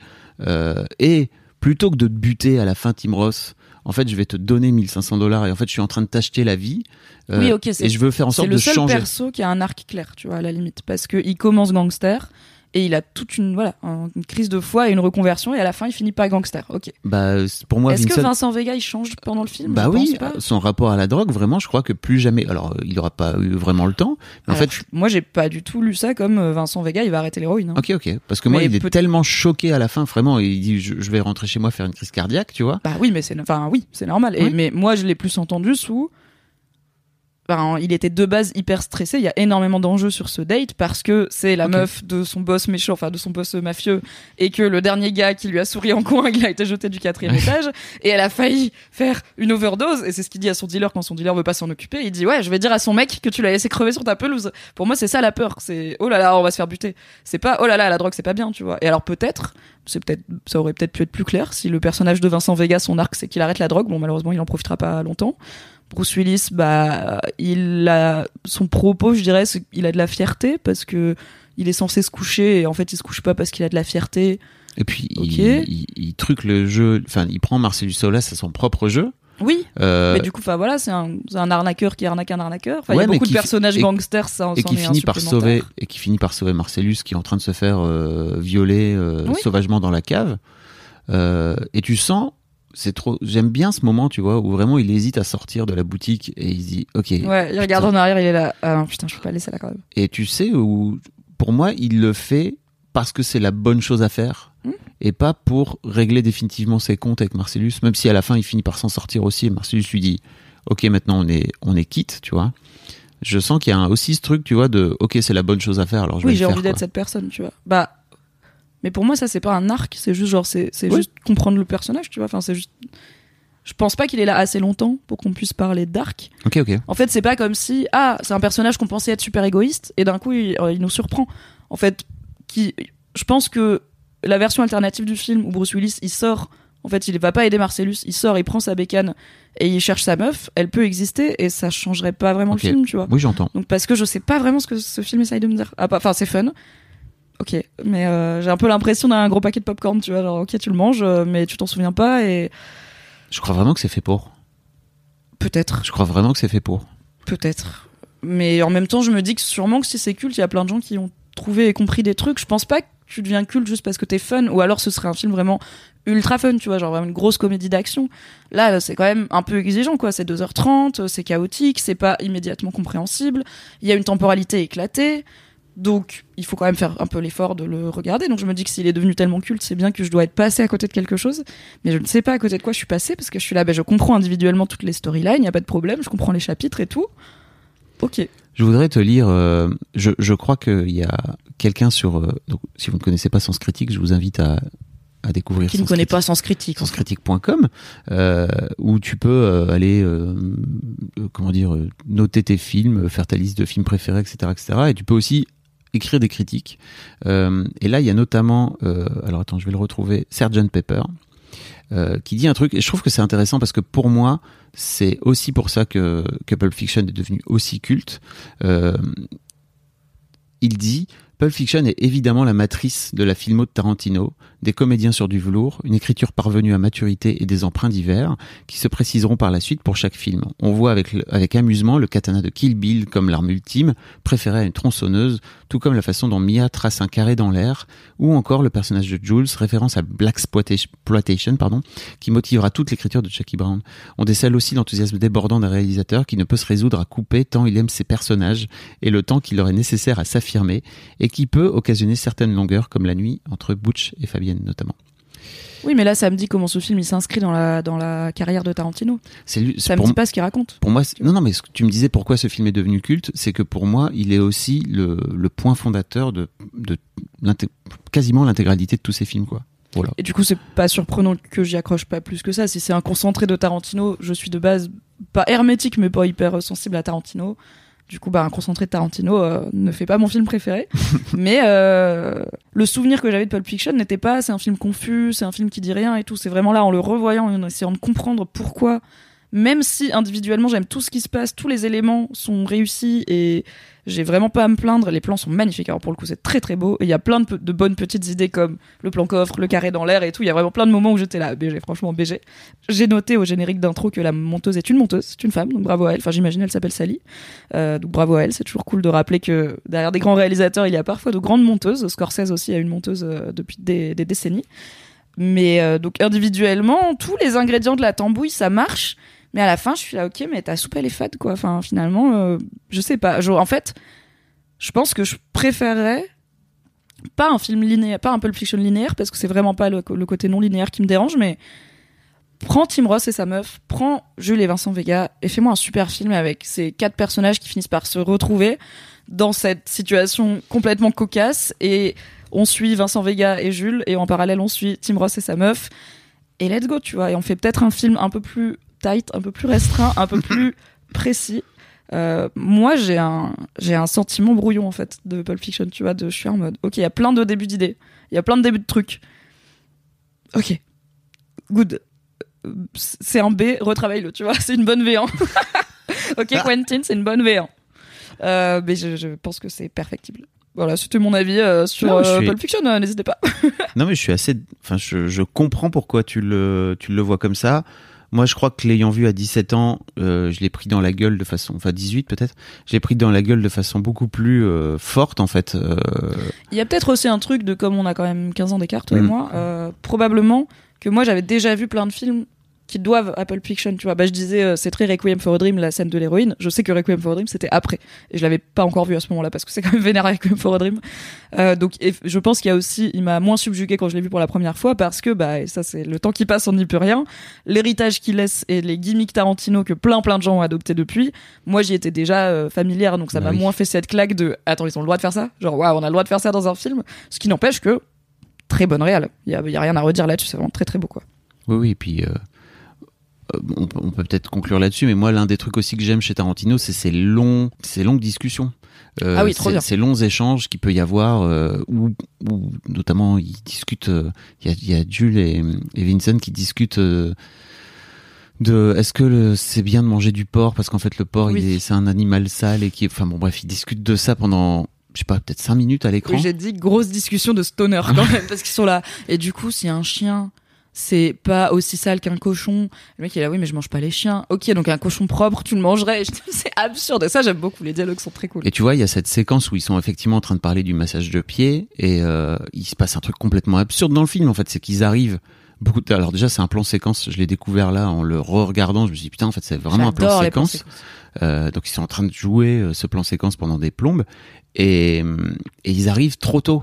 Speaker 1: Euh, et plutôt que de te buter à la fin, Tim Ross, en fait, je vais te donner 1500 dollars et en fait, je suis en train de t'acheter la vie. Euh,
Speaker 2: Oui, ok, c'est-
Speaker 1: Et je veux faire en
Speaker 2: C'est
Speaker 1: sorte
Speaker 2: le
Speaker 1: de
Speaker 2: seul
Speaker 1: changer.
Speaker 2: perso qui a un arc clair, tu vois, à la limite. Parce qu'il commence gangster et il a toute une, voilà, un- une crise de foi et une reconversion et à la fin il finit pas gangster. Ok.
Speaker 1: Bah, pour moi,
Speaker 2: Est-ce que
Speaker 1: Vincent-
Speaker 2: Vega il change pendant le film?
Speaker 1: Bah
Speaker 2: Je
Speaker 1: oui,
Speaker 2: pense pas.
Speaker 1: son rapport à la drogue, vraiment, je crois que plus jamais. Alors, euh, il n'aura pas eu vraiment le temps. Mais en fait,
Speaker 2: moi j'ai pas du tout lu ça comme euh, Vincent Vega il va arrêter l'héroïne. hein.
Speaker 1: Ok, ok. Parce que moi,
Speaker 2: Mais
Speaker 1: il est tellement choqué à la fin, vraiment. Il dit je, je vais rentrer chez moi faire une crise cardiaque, tu vois.
Speaker 2: Bah oui, mais c'est enfin oui, c'est normal. Et mais moi je l'ai plus entendu sous ben, il était de base hyper stressé. Il y a énormément d'enjeux sur ce date parce que c'est la meuf de son boss méchant, enfin de son boss mafieux, et que le dernier gars qui lui a souri en coin, il a été jeté du quatrième étage, et elle a failli faire une overdose. Et c'est ce qu'il dit à son dealer quand son dealer veut pas s'en occuper. Il dit ouais, je vais dire à son mec que tu l'as laissé crever sur ta pelouse. Pour moi, c'est ça la peur. C'est oh là là, on va se faire buter. C'est pas oh là là, la drogue c'est pas bien, tu vois. Et alors peut-être, c'est peut-être, ça aurait peut-être pu être plus clair si le personnage de Vincent Vega, son arc, c'est qu'il arrête la drogue. Bon, malheureusement, il en profitera pas longtemps. Bruce Willis, bah, il a son propos, je dirais, c'est qu'il a de la fierté parce que il est censé se coucher et en fait il se couche pas parce qu'il a de la fierté.
Speaker 1: Et puis,
Speaker 2: Ok.
Speaker 1: il, il, il truque le jeu. Enfin, il prend Marcellus Solas à son propre jeu.
Speaker 2: Oui,
Speaker 1: Euh,
Speaker 2: mais du coup, enfin voilà, c'est un, arnaqueur qui arnaque un arnaqueur. Il
Speaker 1: Ouais,
Speaker 2: y a beaucoup de personnages gangsters, ça,
Speaker 1: et qui finit par sauver et qui finit par sauver Marcellus qui est en train de se faire euh, violer euh,
Speaker 2: Oui.
Speaker 1: sauvagement dans la cave et tu sens c'est trop j'aime bien ce moment tu vois où vraiment il hésite à sortir de la boutique et il se dit ok
Speaker 2: Ouais, il regarde en arrière, il est là. Ah non, putain, je peux pas laisser là quand même.
Speaker 1: Et tu sais où, pour moi, il le fait parce que c'est la bonne chose à faire
Speaker 2: Hmm.
Speaker 1: et pas pour régler définitivement ses comptes avec Marcellus, même si à la fin il finit par s'en sortir aussi et Marcellus lui dit Ok, maintenant on est, on est quitte, tu vois. je sens qu'il y a un- aussi ce truc, tu vois, de ok, c'est la bonne chose à faire, alors je
Speaker 2: Oui, j'ai envie d'être cette personne, tu vois. Bah, mais pour moi, ça, c'est pas un arc, c'est juste genre, c'est
Speaker 1: Oui.
Speaker 2: juste comprendre le personnage, tu vois. Enfin, c'est juste. Je pense pas qu'il est là assez longtemps pour qu'on puisse parler d'arc.
Speaker 1: Ok, ok.
Speaker 2: En fait, c'est pas comme si, ah, c'est un personnage qu'on pensait être super égoïste, et d'un coup, il, euh, il nous surprend. En fait, qui, je pense que la version alternative du film où Bruce Willis, il sort, en fait, il va pas aider Marcellus, il sort, il prend sa bécane, et il cherche sa meuf, elle peut exister, et ça changerait pas vraiment le film, tu vois.
Speaker 1: Oui, j'entends.
Speaker 2: Donc parce que je sais pas vraiment ce que ce film essaye de me dire. Ah, pas- Enfin, c'est fun. Ok, mais euh, j'ai un peu l'impression d'un gros paquet de popcorn, tu vois. Genre, ok, tu le manges, euh, mais tu t'en souviens pas et
Speaker 1: Je crois vraiment que c'est fait pour.
Speaker 2: peut-être,
Speaker 1: Je crois vraiment que c'est fait pour.
Speaker 2: peut-être. Mais en même temps, je me dis que sûrement que si c'est culte, il y a plein de gens qui ont trouvé et compris des trucs. Je pense pas que tu deviens culte juste parce que t'es fun, ou alors ce serait un film vraiment ultra fun, tu vois, genre vraiment une grosse comédie d'action. Là, c'est quand même un peu exigeant, quoi. C'est 2h30, c'est chaotique, c'est pas immédiatement compréhensible. Il y a une temporalité éclatée. Donc, il faut quand même faire un peu l'effort de le regarder. Donc, je me dis que s'il est devenu tellement culte, c'est bien que je dois être passé à côté de quelque chose. Mais je ne sais pas à côté de quoi je suis passé parce que je suis là, ben, je comprends individuellement toutes les storylines, il n'y a pas de problème, je comprends les chapitres et tout. Ok.
Speaker 1: Je voudrais te lire. euh, je, je crois qu'il y a quelqu'un sur. euh, donc, si vous ne connaissez pas Sens Critique, je vous invite à, à découvrir.
Speaker 2: Qui ne connaît
Speaker 1: Critique.
Speaker 2: pas Sens Critique.
Speaker 1: senscritique.com euh, où tu peux euh, aller comment dire noter tes films, faire ta liste de films préférés, etc., etc. Et tu peux aussi écrire des critiques. Euh, et là, il y a notamment, euh, alors attends, je vais le retrouver, Sgt Pepper, euh, qui dit un truc. Et je trouve que c'est intéressant parce que pour moi, c'est aussi pour ça que, que Pulp Fiction est devenu aussi culte. Il dit Pulp Fiction est évidemment la matrice de la filmo de Tarantino, des comédiens sur du velours, une écriture parvenue à maturité et des emprunts divers qui se préciseront par la suite pour chaque film. On voit avec, amusement le katana de Kill Bill comme l'arme ultime, préférée à une tronçonneuse, tout comme la façon dont Mia trace un carré dans l'air, ou encore le personnage de Jules, référence à Black Exploitation, pardon, qui motivera toute l'écriture de Jackie Brown. On décèle aussi l'enthousiasme débordant d'un réalisateur qui ne peut se résoudre à couper tant il aime ses personnages et le temps qu'il leur est nécessaire à s'affirmer et qui peut occasionner certaines longueurs comme la nuit entre Butch et Notamment.
Speaker 2: Oui, mais là, ça me dit comment ce film il s'inscrit dans la, dans la carrière de Tarantino.
Speaker 1: C'est lui-
Speaker 2: Ça me dit pas ce qu'il raconte.
Speaker 1: pour moi, non, non, mais ce que tu me disais pourquoi ce film est devenu culte, c'est que pour moi, il est aussi le, le point fondateur de, de quasiment l'intégralité de tous ces films, quoi. Voilà.
Speaker 2: Et du coup, c'est pas surprenant que j'y accroche pas plus que ça. Si c'est un concentré de Tarantino, je suis de base pas hermétique, mais pas hyper sensible à Tarantino. Du coup, bah, un concentré de Tarantino euh, ne fait pas mon film préféré. mais euh, le souvenir que j'avais de Pulp Fiction n'était pas c'est un film confus, c'est un film qui dit rien et tout. C'est vraiment là, en le revoyant en essayant de comprendre pourquoi, même si individuellement j'aime tout ce qui se passe, tous les éléments sont réussis et j'ai vraiment pas à me plaindre. Les plans sont magnifiques. Alors pour le coup, c'est très très beau. Et il y a plein de, bonnes petites idées comme le plan coffre, le carré dans l'air et tout. Il y a vraiment plein de moments où j'étais là, BG, franchement BG. J'ai noté au générique d'intro que la monteuse est une monteuse, c'est une femme, donc bravo à elle. Enfin, j'imagine elle s'appelle Sally. Euh, donc bravo à elle. C'est toujours cool de rappeler que derrière des grands réalisateurs, il y a parfois de grandes monteuses. Scorsese aussi a une monteuse euh, depuis des, des décennies. Mais euh, donc individuellement, tous les ingrédients de la tambouille, ça marche. Mais à la fin, je suis là, ok, mais ta soupe elle est quoi. Enfin, finalement, euh, je sais pas. En fait, je pense que je préférerais pas un film linéaire, pas un Pulp Fiction linéaire, parce que c'est vraiment pas le côté non linéaire qui me dérange, mais prends Tim Ross et sa meuf, prends Jules et Vincent Vega et fais-moi un super film avec ces quatre personnages qui finissent par se retrouver dans cette situation complètement cocasse et on suit Vincent Vega et Jules et en parallèle on suit Tim Ross et sa meuf et let's go, tu vois. Et on fait peut-être un film un peu plus tight, un peu plus restreint, un peu plus précis. Euh, moi, j'ai un, j'ai un sentiment brouillon en fait de Pulp Fiction, tu vois. De, je suis en mode, ok, il y a plein de débuts d'idées, il y a plein de débuts de trucs. Ok, good. C'est un B, retravaille-le, tu vois. C'est une bonne V1. ok, Quentin, c'est une bonne V1. Euh, mais je, je pense que c'est perfectible. Voilà, c'était mon avis euh, sur
Speaker 1: Non, suis-
Speaker 2: Pulp Fiction. N'hésitez pas.
Speaker 1: Non, mais je suis assez. Enfin, je, je comprends pourquoi tu le, tu le vois comme ça. Moi, je crois que l'ayant vu à 17 ans, euh, je l'ai pris dans la gueule de façon. Enfin, 18 peut-être. Je l'ai pris dans la gueule de façon beaucoup plus euh, forte, en fait. Euh,
Speaker 2: Il y a peut-être aussi un truc de comme on a quand même 15 ans d'écart, toi et
Speaker 1: Mm.
Speaker 2: moi, probablement que moi j'avais déjà vu plein de films qui doivent à Pulp Fiction, tu vois. Bah, je disais, euh, c'est très Requiem for a Dream, la scène de l'héroïne. Je sais que Requiem for a Dream, c'était après. Et je l'avais pas encore vu à ce moment-là, parce que c'est quand même vénère Requiem for a Dream. Euh, donc, et je pense qu'il y a aussi, il m'a moins subjugué quand je l'ai vu pour la première fois, parce que, bah, ça, c'est le temps qui passe, on n'y peut rien. L'héritage qu'il laisse et les gimmicks Tarantino que plein plein de gens ont adopté depuis, moi, j'y étais déjà euh, familière, donc ça
Speaker 1: Bah
Speaker 2: m'a
Speaker 1: oui.
Speaker 2: moins fait cette claque de, attends, ils ont le droit de faire ça? Genre, waouh, on a le droit de faire ça dans un film? Ce qui n'empêche que, très bonne réal. Il y a, il y a rien à redire là-dessus, c'est vraiment très très beau, quoi.
Speaker 1: Oui, oui, et puis euh, on, peut- on peut peut-être conclure là-dessus, mais moi, l'un des trucs aussi que j'aime chez Tarantino, c'est ces longs, ces longues discussions. Euh,
Speaker 2: Ah oui, trop
Speaker 1: ces-
Speaker 2: bien.
Speaker 1: Ces longs échanges qu'il peut y avoir, euh, où, où notamment ils discutent. euh, Il y, a, il y a Jules et, et Vincent qui discutent. euh, de est-ce que c'est bien de manger du porc? Parce qu'en fait le porc
Speaker 2: Oui.
Speaker 1: c'est un animal sale et qui enfin bon bref ils discutent de ça pendant je sais pas peut-être cinq minutes à l'écran
Speaker 2: Oui, j'ai dit grosse discussion de stoner quand même parce qu'ils sont là. Et du coup, si un chien c'est pas aussi sale qu'un cochon, le mec il est là oui mais je mange pas les chiens. Ok donc un cochon propre tu le mangerais. C'est absurde. Et ça j'aime beaucoup. Les dialogues sont très cool.
Speaker 1: Et tu vois, il y a cette séquence où ils sont effectivement en train de parler du massage de pied et euh, il se passe un truc complètement absurde dans le film. En fait, c'est qu'ils arrivent. Beaucoup de... Alors déjà, c'est un plan séquence. Je l'ai découvert là en le re-regardant. Je me suis dit putain, en fait, c'est vraiment un plan séquence. Euh, donc ils sont en train de jouer euh, ce plan séquence pendant des plombes et, et ils arrivent trop tôt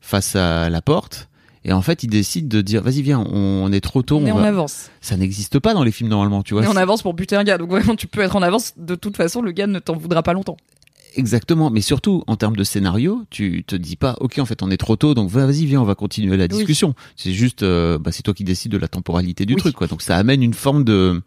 Speaker 1: face à la porte. Et en fait, ils décident de dire, vas-y, viens, on, on est trop tôt.
Speaker 2: Mais
Speaker 1: on
Speaker 2: on
Speaker 1: va-
Speaker 2: avance.
Speaker 1: Ça n'existe pas dans les films normalement, tu vois.
Speaker 2: Mais on avance pour buter un gars. Donc vraiment tu peux être en avance. De toute façon le gars ne t'en voudra pas longtemps.
Speaker 1: Exactement, mais surtout en termes de scénario, tu te dis pas, ok, en fait, on est trop tôt, donc vas-y, viens, on va continuer la discussion. C'est juste, euh, bah, c'est toi qui décides de la temporalité du
Speaker 2: Oui.
Speaker 1: truc, quoi. Donc ça amène une forme de,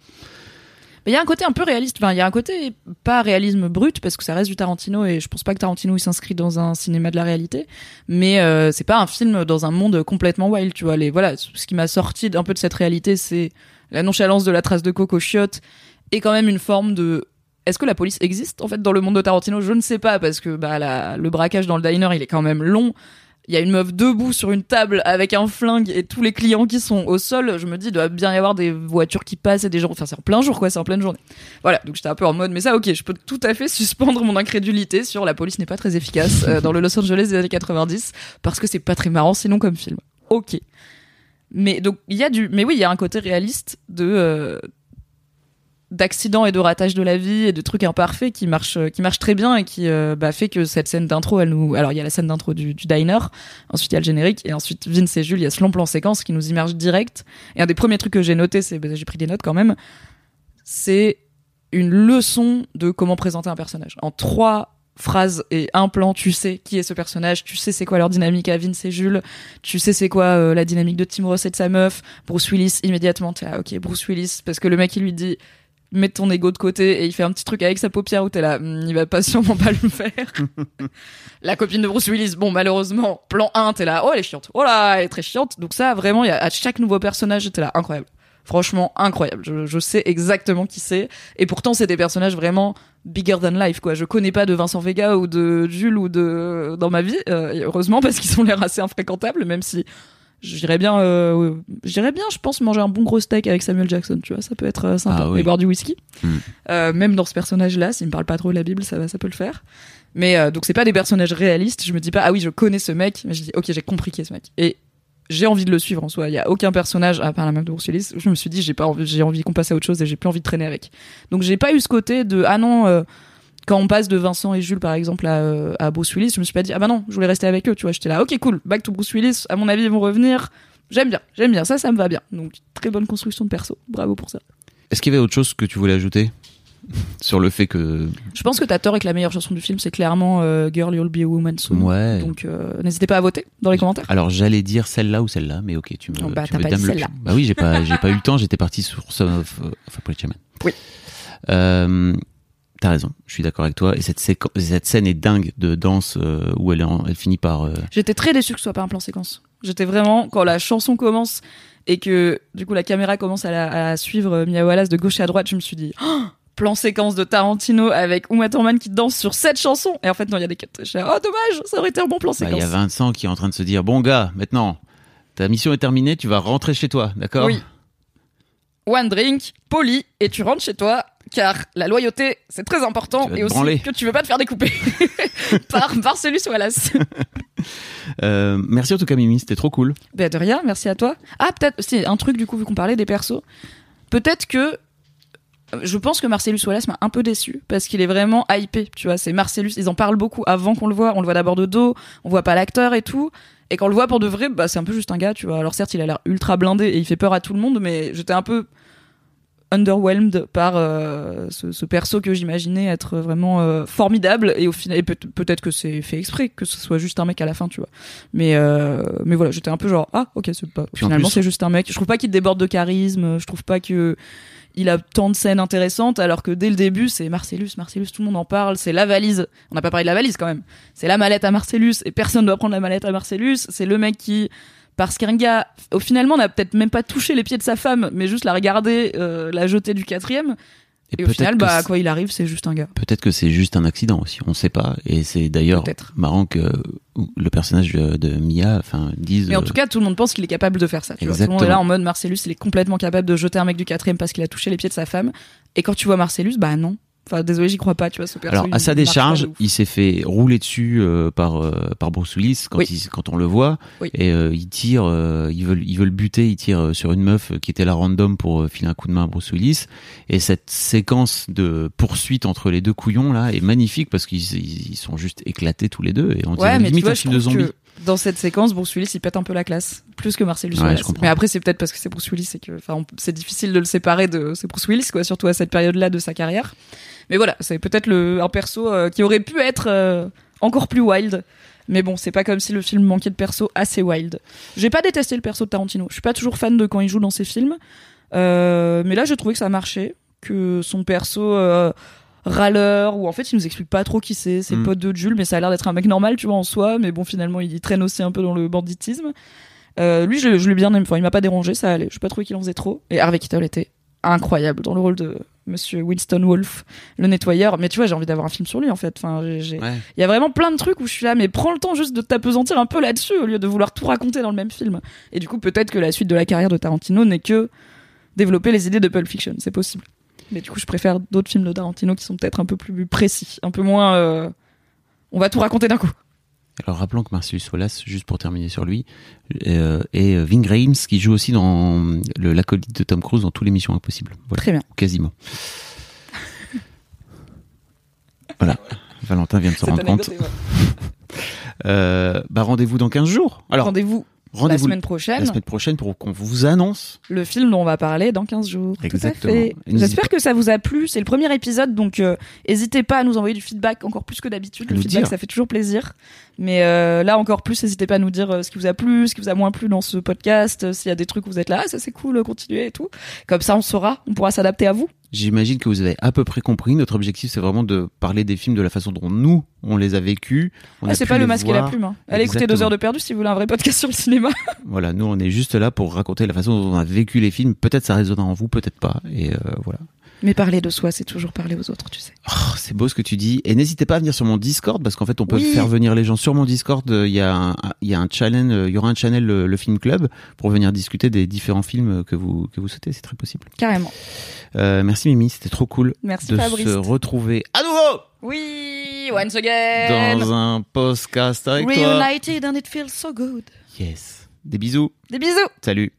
Speaker 2: Mais il y a un côté un peu réaliste. Enfin, il y a un côté pas réalisme brut parce que ça reste du Tarantino et je pense pas que Tarantino il s'inscrit dans un cinéma de la réalité. Mais euh, c'est pas un film dans un monde complètement wild. Tu vois, les voilà, ce qui m'a sorti d'un peu de cette réalité, c'est la nonchalance de la trace de coco chiotte et quand même une forme de est-ce que la police existe en fait dans le monde de Tarantino? Je ne sais pas parce que bah la- le braquage dans le diner il est quand même long. Il y a une meuf debout sur une table avec un flingue et tous les clients qui sont au sol. Je me dis, il doit bien y avoir des voitures qui passent et des gens. Enfin, c'est en plein jour, quoi. C'est en pleine journée. Voilà. Donc j'étais un peu en mode, mais ça, ok, je peux tout à fait suspendre mon incrédulité sur la police n'est pas très efficace euh, dans le Los Angeles des années 90 parce que c'est pas très marrant sinon comme film. Ok. Mais donc il y a du, mais oui, il y a un côté réaliste de euh, d'accidents et de ratage de la vie et de trucs imparfaits qui marchent qui marchent très bien et qui euh, bah, fait que cette scène d'intro elle nous alors il y a la scène d'intro du, diner ensuite il y a le générique et ensuite Vince et Jules il y a ce long plan séquence qui nous immerge direct. Et un des premiers trucs que j'ai noté c'est bah, j'ai pris des notes quand même c'est une leçon de comment présenter un personnage. En trois phrases et un plan tu sais qui est ce personnage tu sais c'est quoi leur dynamique à Vince et Jules tu sais c'est quoi euh, la dynamique de Tim Ross et de sa meuf. Bruce Willis immédiatement t'es là ok Bruce Willis parce que le mec il lui dit mets ton ego de côté et il fait un petit truc avec sa paupière où t'es là Hmm, il va pas sûrement pas le faire. La copine de Bruce Willis bon malheureusement plan 1 t'es là oh elle est chiante. Oh là elle est très chiante. Donc ça vraiment y a, à chaque nouveau personnage j'étais là incroyable. Franchement incroyable. Je, je sais exactement qui c'est. Et pourtant c'est des personnages vraiment bigger than life quoi. Je connais pas de Vincent Vega ou de Jules ou de dans ma vie euh, heureusement parce qu'ils ont l'air assez infréquentables même si j'irais bien euh, j'irais bien je pense manger un bon gros steak avec Samuel Jackson tu vois ça peut être euh, sympa.
Speaker 1: Ah oui.
Speaker 2: et boire du whisky.
Speaker 1: Hmm.
Speaker 2: Euh, même dans ce personnage là s'il me parle pas trop de la Bible ça va ça peut le faire. Mais euh, donc c'est pas des personnages réalistes. Je me dis pas ah oui je connais ce mec. Mais je dis ok j'ai compris qui est ce mec. Et j'ai envie de le suivre en soi. Il y a aucun personnage à part la meuf de Bruce Willis où je me suis dit j'ai pas envie j'ai envie qu'on passe à autre chose et j'ai plus envie de traîner avec. Donc j'ai pas eu ce côté de ah non euh, quand on passe de Vincent et Jules par exemple à, euh, à Bruce Willis je me suis pas dit ah bah non je voulais rester avec eux tu vois j'étais là ok cool back to Bruce Willis à mon avis ils vont revenir j'aime bien j'aime bien ça ça me va bien donc très bonne construction de perso bravo pour ça
Speaker 1: est-ce qu'il y avait autre chose que tu voulais ajouter sur le fait que,
Speaker 2: je pense que t'as tort et que la meilleure chanson du film c'est clairement euh, Girl You'll Be a Woman Soon
Speaker 1: ouais.
Speaker 2: donc euh, n'hésitez pas à voter dans les commentaires
Speaker 1: Alors j'allais dire celle-là ou celle-là, mais ok, tu me,
Speaker 2: Oh, bah,
Speaker 1: tu me
Speaker 2: pas dit
Speaker 1: le
Speaker 2: celle-là.
Speaker 1: Bah oui, j'ai pas, j'ai pas eu le temps. J'étais parti sur Son of, of a Preacher Man.
Speaker 2: Oui.
Speaker 1: Euh, T'as raison, je suis d'accord avec toi. Et cette, séquence, cette scène est dingue de danse euh, où elle, est en- elle finit par. euh,
Speaker 2: J'étais très déçue que ce soit pas un plan séquence. J'étais vraiment, quand la chanson commence et que du coup la caméra commence à, la- à suivre euh, Mia Wallace de gauche à droite, je me suis dit, Oh, plan séquence de Tarantino avec Uma Thurman qui danse sur cette chanson. Et en fait, non, il y a des quatre. Oh, dommage, ça aurait été un bon plan
Speaker 1: bah, Il
Speaker 2: séquence.
Speaker 1: y a Vincent qui est en train de se dire Bon gars, maintenant, ta mission est terminée, tu vas rentrer chez toi, d'accord?
Speaker 2: Oui. One drink, poli, et tu rentres chez toi, car la loyauté, c'est très important, et aussi
Speaker 1: branler.
Speaker 2: que tu veux pas te faire découper par Marcellus Wallace.
Speaker 1: Euh, Merci en tout cas, Mimi, c'était trop cool.
Speaker 2: Ben de rien, merci à toi. Ah, peut-être, si, un truc du coup, vu qu'on parlait des persos. peut-être que je pense que Marcellus Wallace m'a un peu déçu parce qu'il est vraiment hypé, tu vois. C'est Marcellus, ils en parlent beaucoup avant qu'on le voit. On le voit d'abord de dos, on voit pas l'acteur et tout. Et quand on le voit pour de vrai, bah c'est un peu juste un gars, tu vois. Alors certes, il a l'air ultra blindé et il fait peur à tout le monde, mais j'étais un peu underwhelmed par euh, ce, ce perso que j'imaginais être vraiment euh, formidable et au final peut-être que c'est fait exprès que ce soit juste un mec à la fin tu vois. Mais euh, mais voilà j'étais un peu genre ah ok c'est pas
Speaker 1: Puis
Speaker 2: finalement c'est juste un mec. Je trouve pas qu'il déborde de charisme je trouve pas que il a tant de scènes intéressantes alors que dès le début c'est Marcellus Marcellus tout le monde en parle c'est la valise. On n'a pas parlé de la valise quand même. C'est la mallette à Marcellus et personne doit prendre la mallette à Marcellus. C'est le mec qui parce qu'un gars, au finalement, n'a peut-être même pas touché les pieds de sa femme, mais juste la regarder, euh, la jeter du quatrième. Et, au final, bah,
Speaker 1: c'est-
Speaker 2: quoi il arrive, c'est juste un gars.
Speaker 1: Peut-être que c'est juste un accident aussi, on sait pas. Et c'est d'ailleurs marrant que le personnage de de Mia, enfin, dise.
Speaker 2: Mais en
Speaker 1: euh,
Speaker 2: tout cas, tout le monde pense qu'il est capable de faire ça. Tu vois. Tout le monde est
Speaker 1: Exactement.
Speaker 2: là en mode Marcellus, il est complètement capable de jeter un mec du quatrième parce qu'il a touché les pieds de sa femme. Et quand tu vois Marcellus, bah non. Enfin, désolé, j'y crois pas, tu vois, ce perso.
Speaker 1: Alors à sa décharge, il s'est fait rouler dessus euh, par euh, par Bruce Willis quand
Speaker 2: Oui.
Speaker 1: il, quand on le voit
Speaker 2: Oui.
Speaker 1: et euh, il tire, euh, ils veulent ils veulent buter, il tire euh, sur une meuf qui était là random pour filer un coup de main à Bruce Willis et cette séquence de poursuite entre les deux couillons là est magnifique parce qu'ils ils ils sont juste éclatés tous les deux et on
Speaker 2: Ouais, mais tu
Speaker 1: limite
Speaker 2: vois,
Speaker 1: un film de zombies.
Speaker 2: dans cette séquence, Bruce Willis, il pète un peu la classe. Plus que Marcellus
Speaker 1: Ouais.
Speaker 2: Mais après, c'est peut-être parce que c'est Bruce Willis et que, enfin, c'est difficile de le séparer de, c'est Bruce Willis, quoi, surtout à cette période-là de sa carrière. Mais voilà, c'est peut-être le, un perso euh, qui aurait pu être euh, encore plus wild. Mais bon, c'est pas comme si le film manquait de perso assez wild. J'ai pas détesté le perso de Tarantino. Je suis pas toujours fan de quand il joue dans ses films. Euh, mais là, j'ai trouvé que ça marchait. Que son perso euh, râleur, ou en fait, il nous explique pas trop qui c'est. C'est le
Speaker 1: Mm.
Speaker 2: pote de Jules, mais ça a l'air d'être un mec normal, tu vois, en soi. Mais bon, finalement, il traîne aussi un peu dans le banditisme. Euh, lui, je, je l'ai bien aimé. Enfin, il m'a pas dérangé, ça allait. Je pas trouvé qu'il en faisait trop. Et Harvey Keitel était incroyable dans le rôle de Monsieur Winston Wolfe, le nettoyeur. Mais tu vois, j'ai envie d'avoir un film sur lui, en fait. Enfin,
Speaker 1: Ouais.
Speaker 2: il y a vraiment plein de trucs où je suis là, mais prends le temps juste de t'apesantir un peu là-dessus au lieu de vouloir tout raconter dans le même film. Et du coup, peut-être que la suite de la carrière de Tarantino n'est que développer les idées de Pulp Fiction. C'est possible. Mais du coup, je préfère d'autres films de Tarantino qui sont peut-être un peu plus précis, un peu moins. euh, On va tout raconter d'un coup.
Speaker 1: Alors rappelons que Marcellus Wallace, juste pour terminer sur lui, euh, est euh, Ving Rhames qui joue aussi dans l'acolyte de Tom Cruise dans tous les missions impossibles. Voilà,
Speaker 2: Très bien.
Speaker 1: quasiment. voilà. Valentin vient de se rendre compte. Euh, bah rendez-vous dans 15 jours. Alors
Speaker 2: Rendez-vous la
Speaker 1: rendez-vous
Speaker 2: semaine prochaine.
Speaker 1: la semaine prochaine pour qu'on vous annonce.
Speaker 2: le film dont on va parler dans 15 jours.
Speaker 1: Exactement.
Speaker 2: Tout à fait.
Speaker 1: Et n'hésitez
Speaker 2: J'espère que ça vous a plu. C'est le premier épisode, donc euh, n'hésitez pas à nous envoyer du feedback encore plus que d'habitude. Le feedback,
Speaker 1: dire.
Speaker 2: ça fait toujours plaisir. Mais euh, là, encore plus, n'hésitez pas à nous dire euh, ce qui vous a plu, ce qui vous a moins plu dans ce podcast. euh, S'il y a des trucs où vous êtes là, ah, ça c'est cool, continuez et tout. Comme ça, on saura, on pourra s'adapter à vous.
Speaker 1: J'imagine que vous avez à peu près compris. Notre objectif, c'est vraiment de parler des films de la façon dont nous, on les a vécus.
Speaker 2: Ah, c'est pas le masque et la plume. Hein. Allez écouter deux heures de perdu si vous voulez un vrai podcast sur le cinéma.
Speaker 1: Voilà, nous, on est juste là pour raconter la façon dont on a vécu les films. Peut-être ça résonnera en vous, peut-être pas. Et euh, voilà.
Speaker 2: Mais parler de soi, c'est toujours parler aux autres, tu sais.
Speaker 1: Oh, c'est beau ce que tu dis. Et n'hésitez pas à venir sur mon Discord parce qu'en fait, on peut
Speaker 2: Oui.
Speaker 1: faire venir les gens sur mon Discord. Euh, Il y a un, il y a un challenge, euh, il y aura un channel le, le film club pour venir discuter des différents films que vous que vous souhaitez. C'est très possible.
Speaker 2: Carrément.
Speaker 1: Euh, merci Mimi, c'était trop cool
Speaker 2: Merci
Speaker 1: de
Speaker 2: Fabrice.
Speaker 1: se retrouver à nouveau
Speaker 2: Oui, once again.
Speaker 1: dans un podcast avec toi.
Speaker 2: Reunited and it feels so good.
Speaker 1: Yes. Des bisous.
Speaker 2: Des bisous.
Speaker 1: Salut.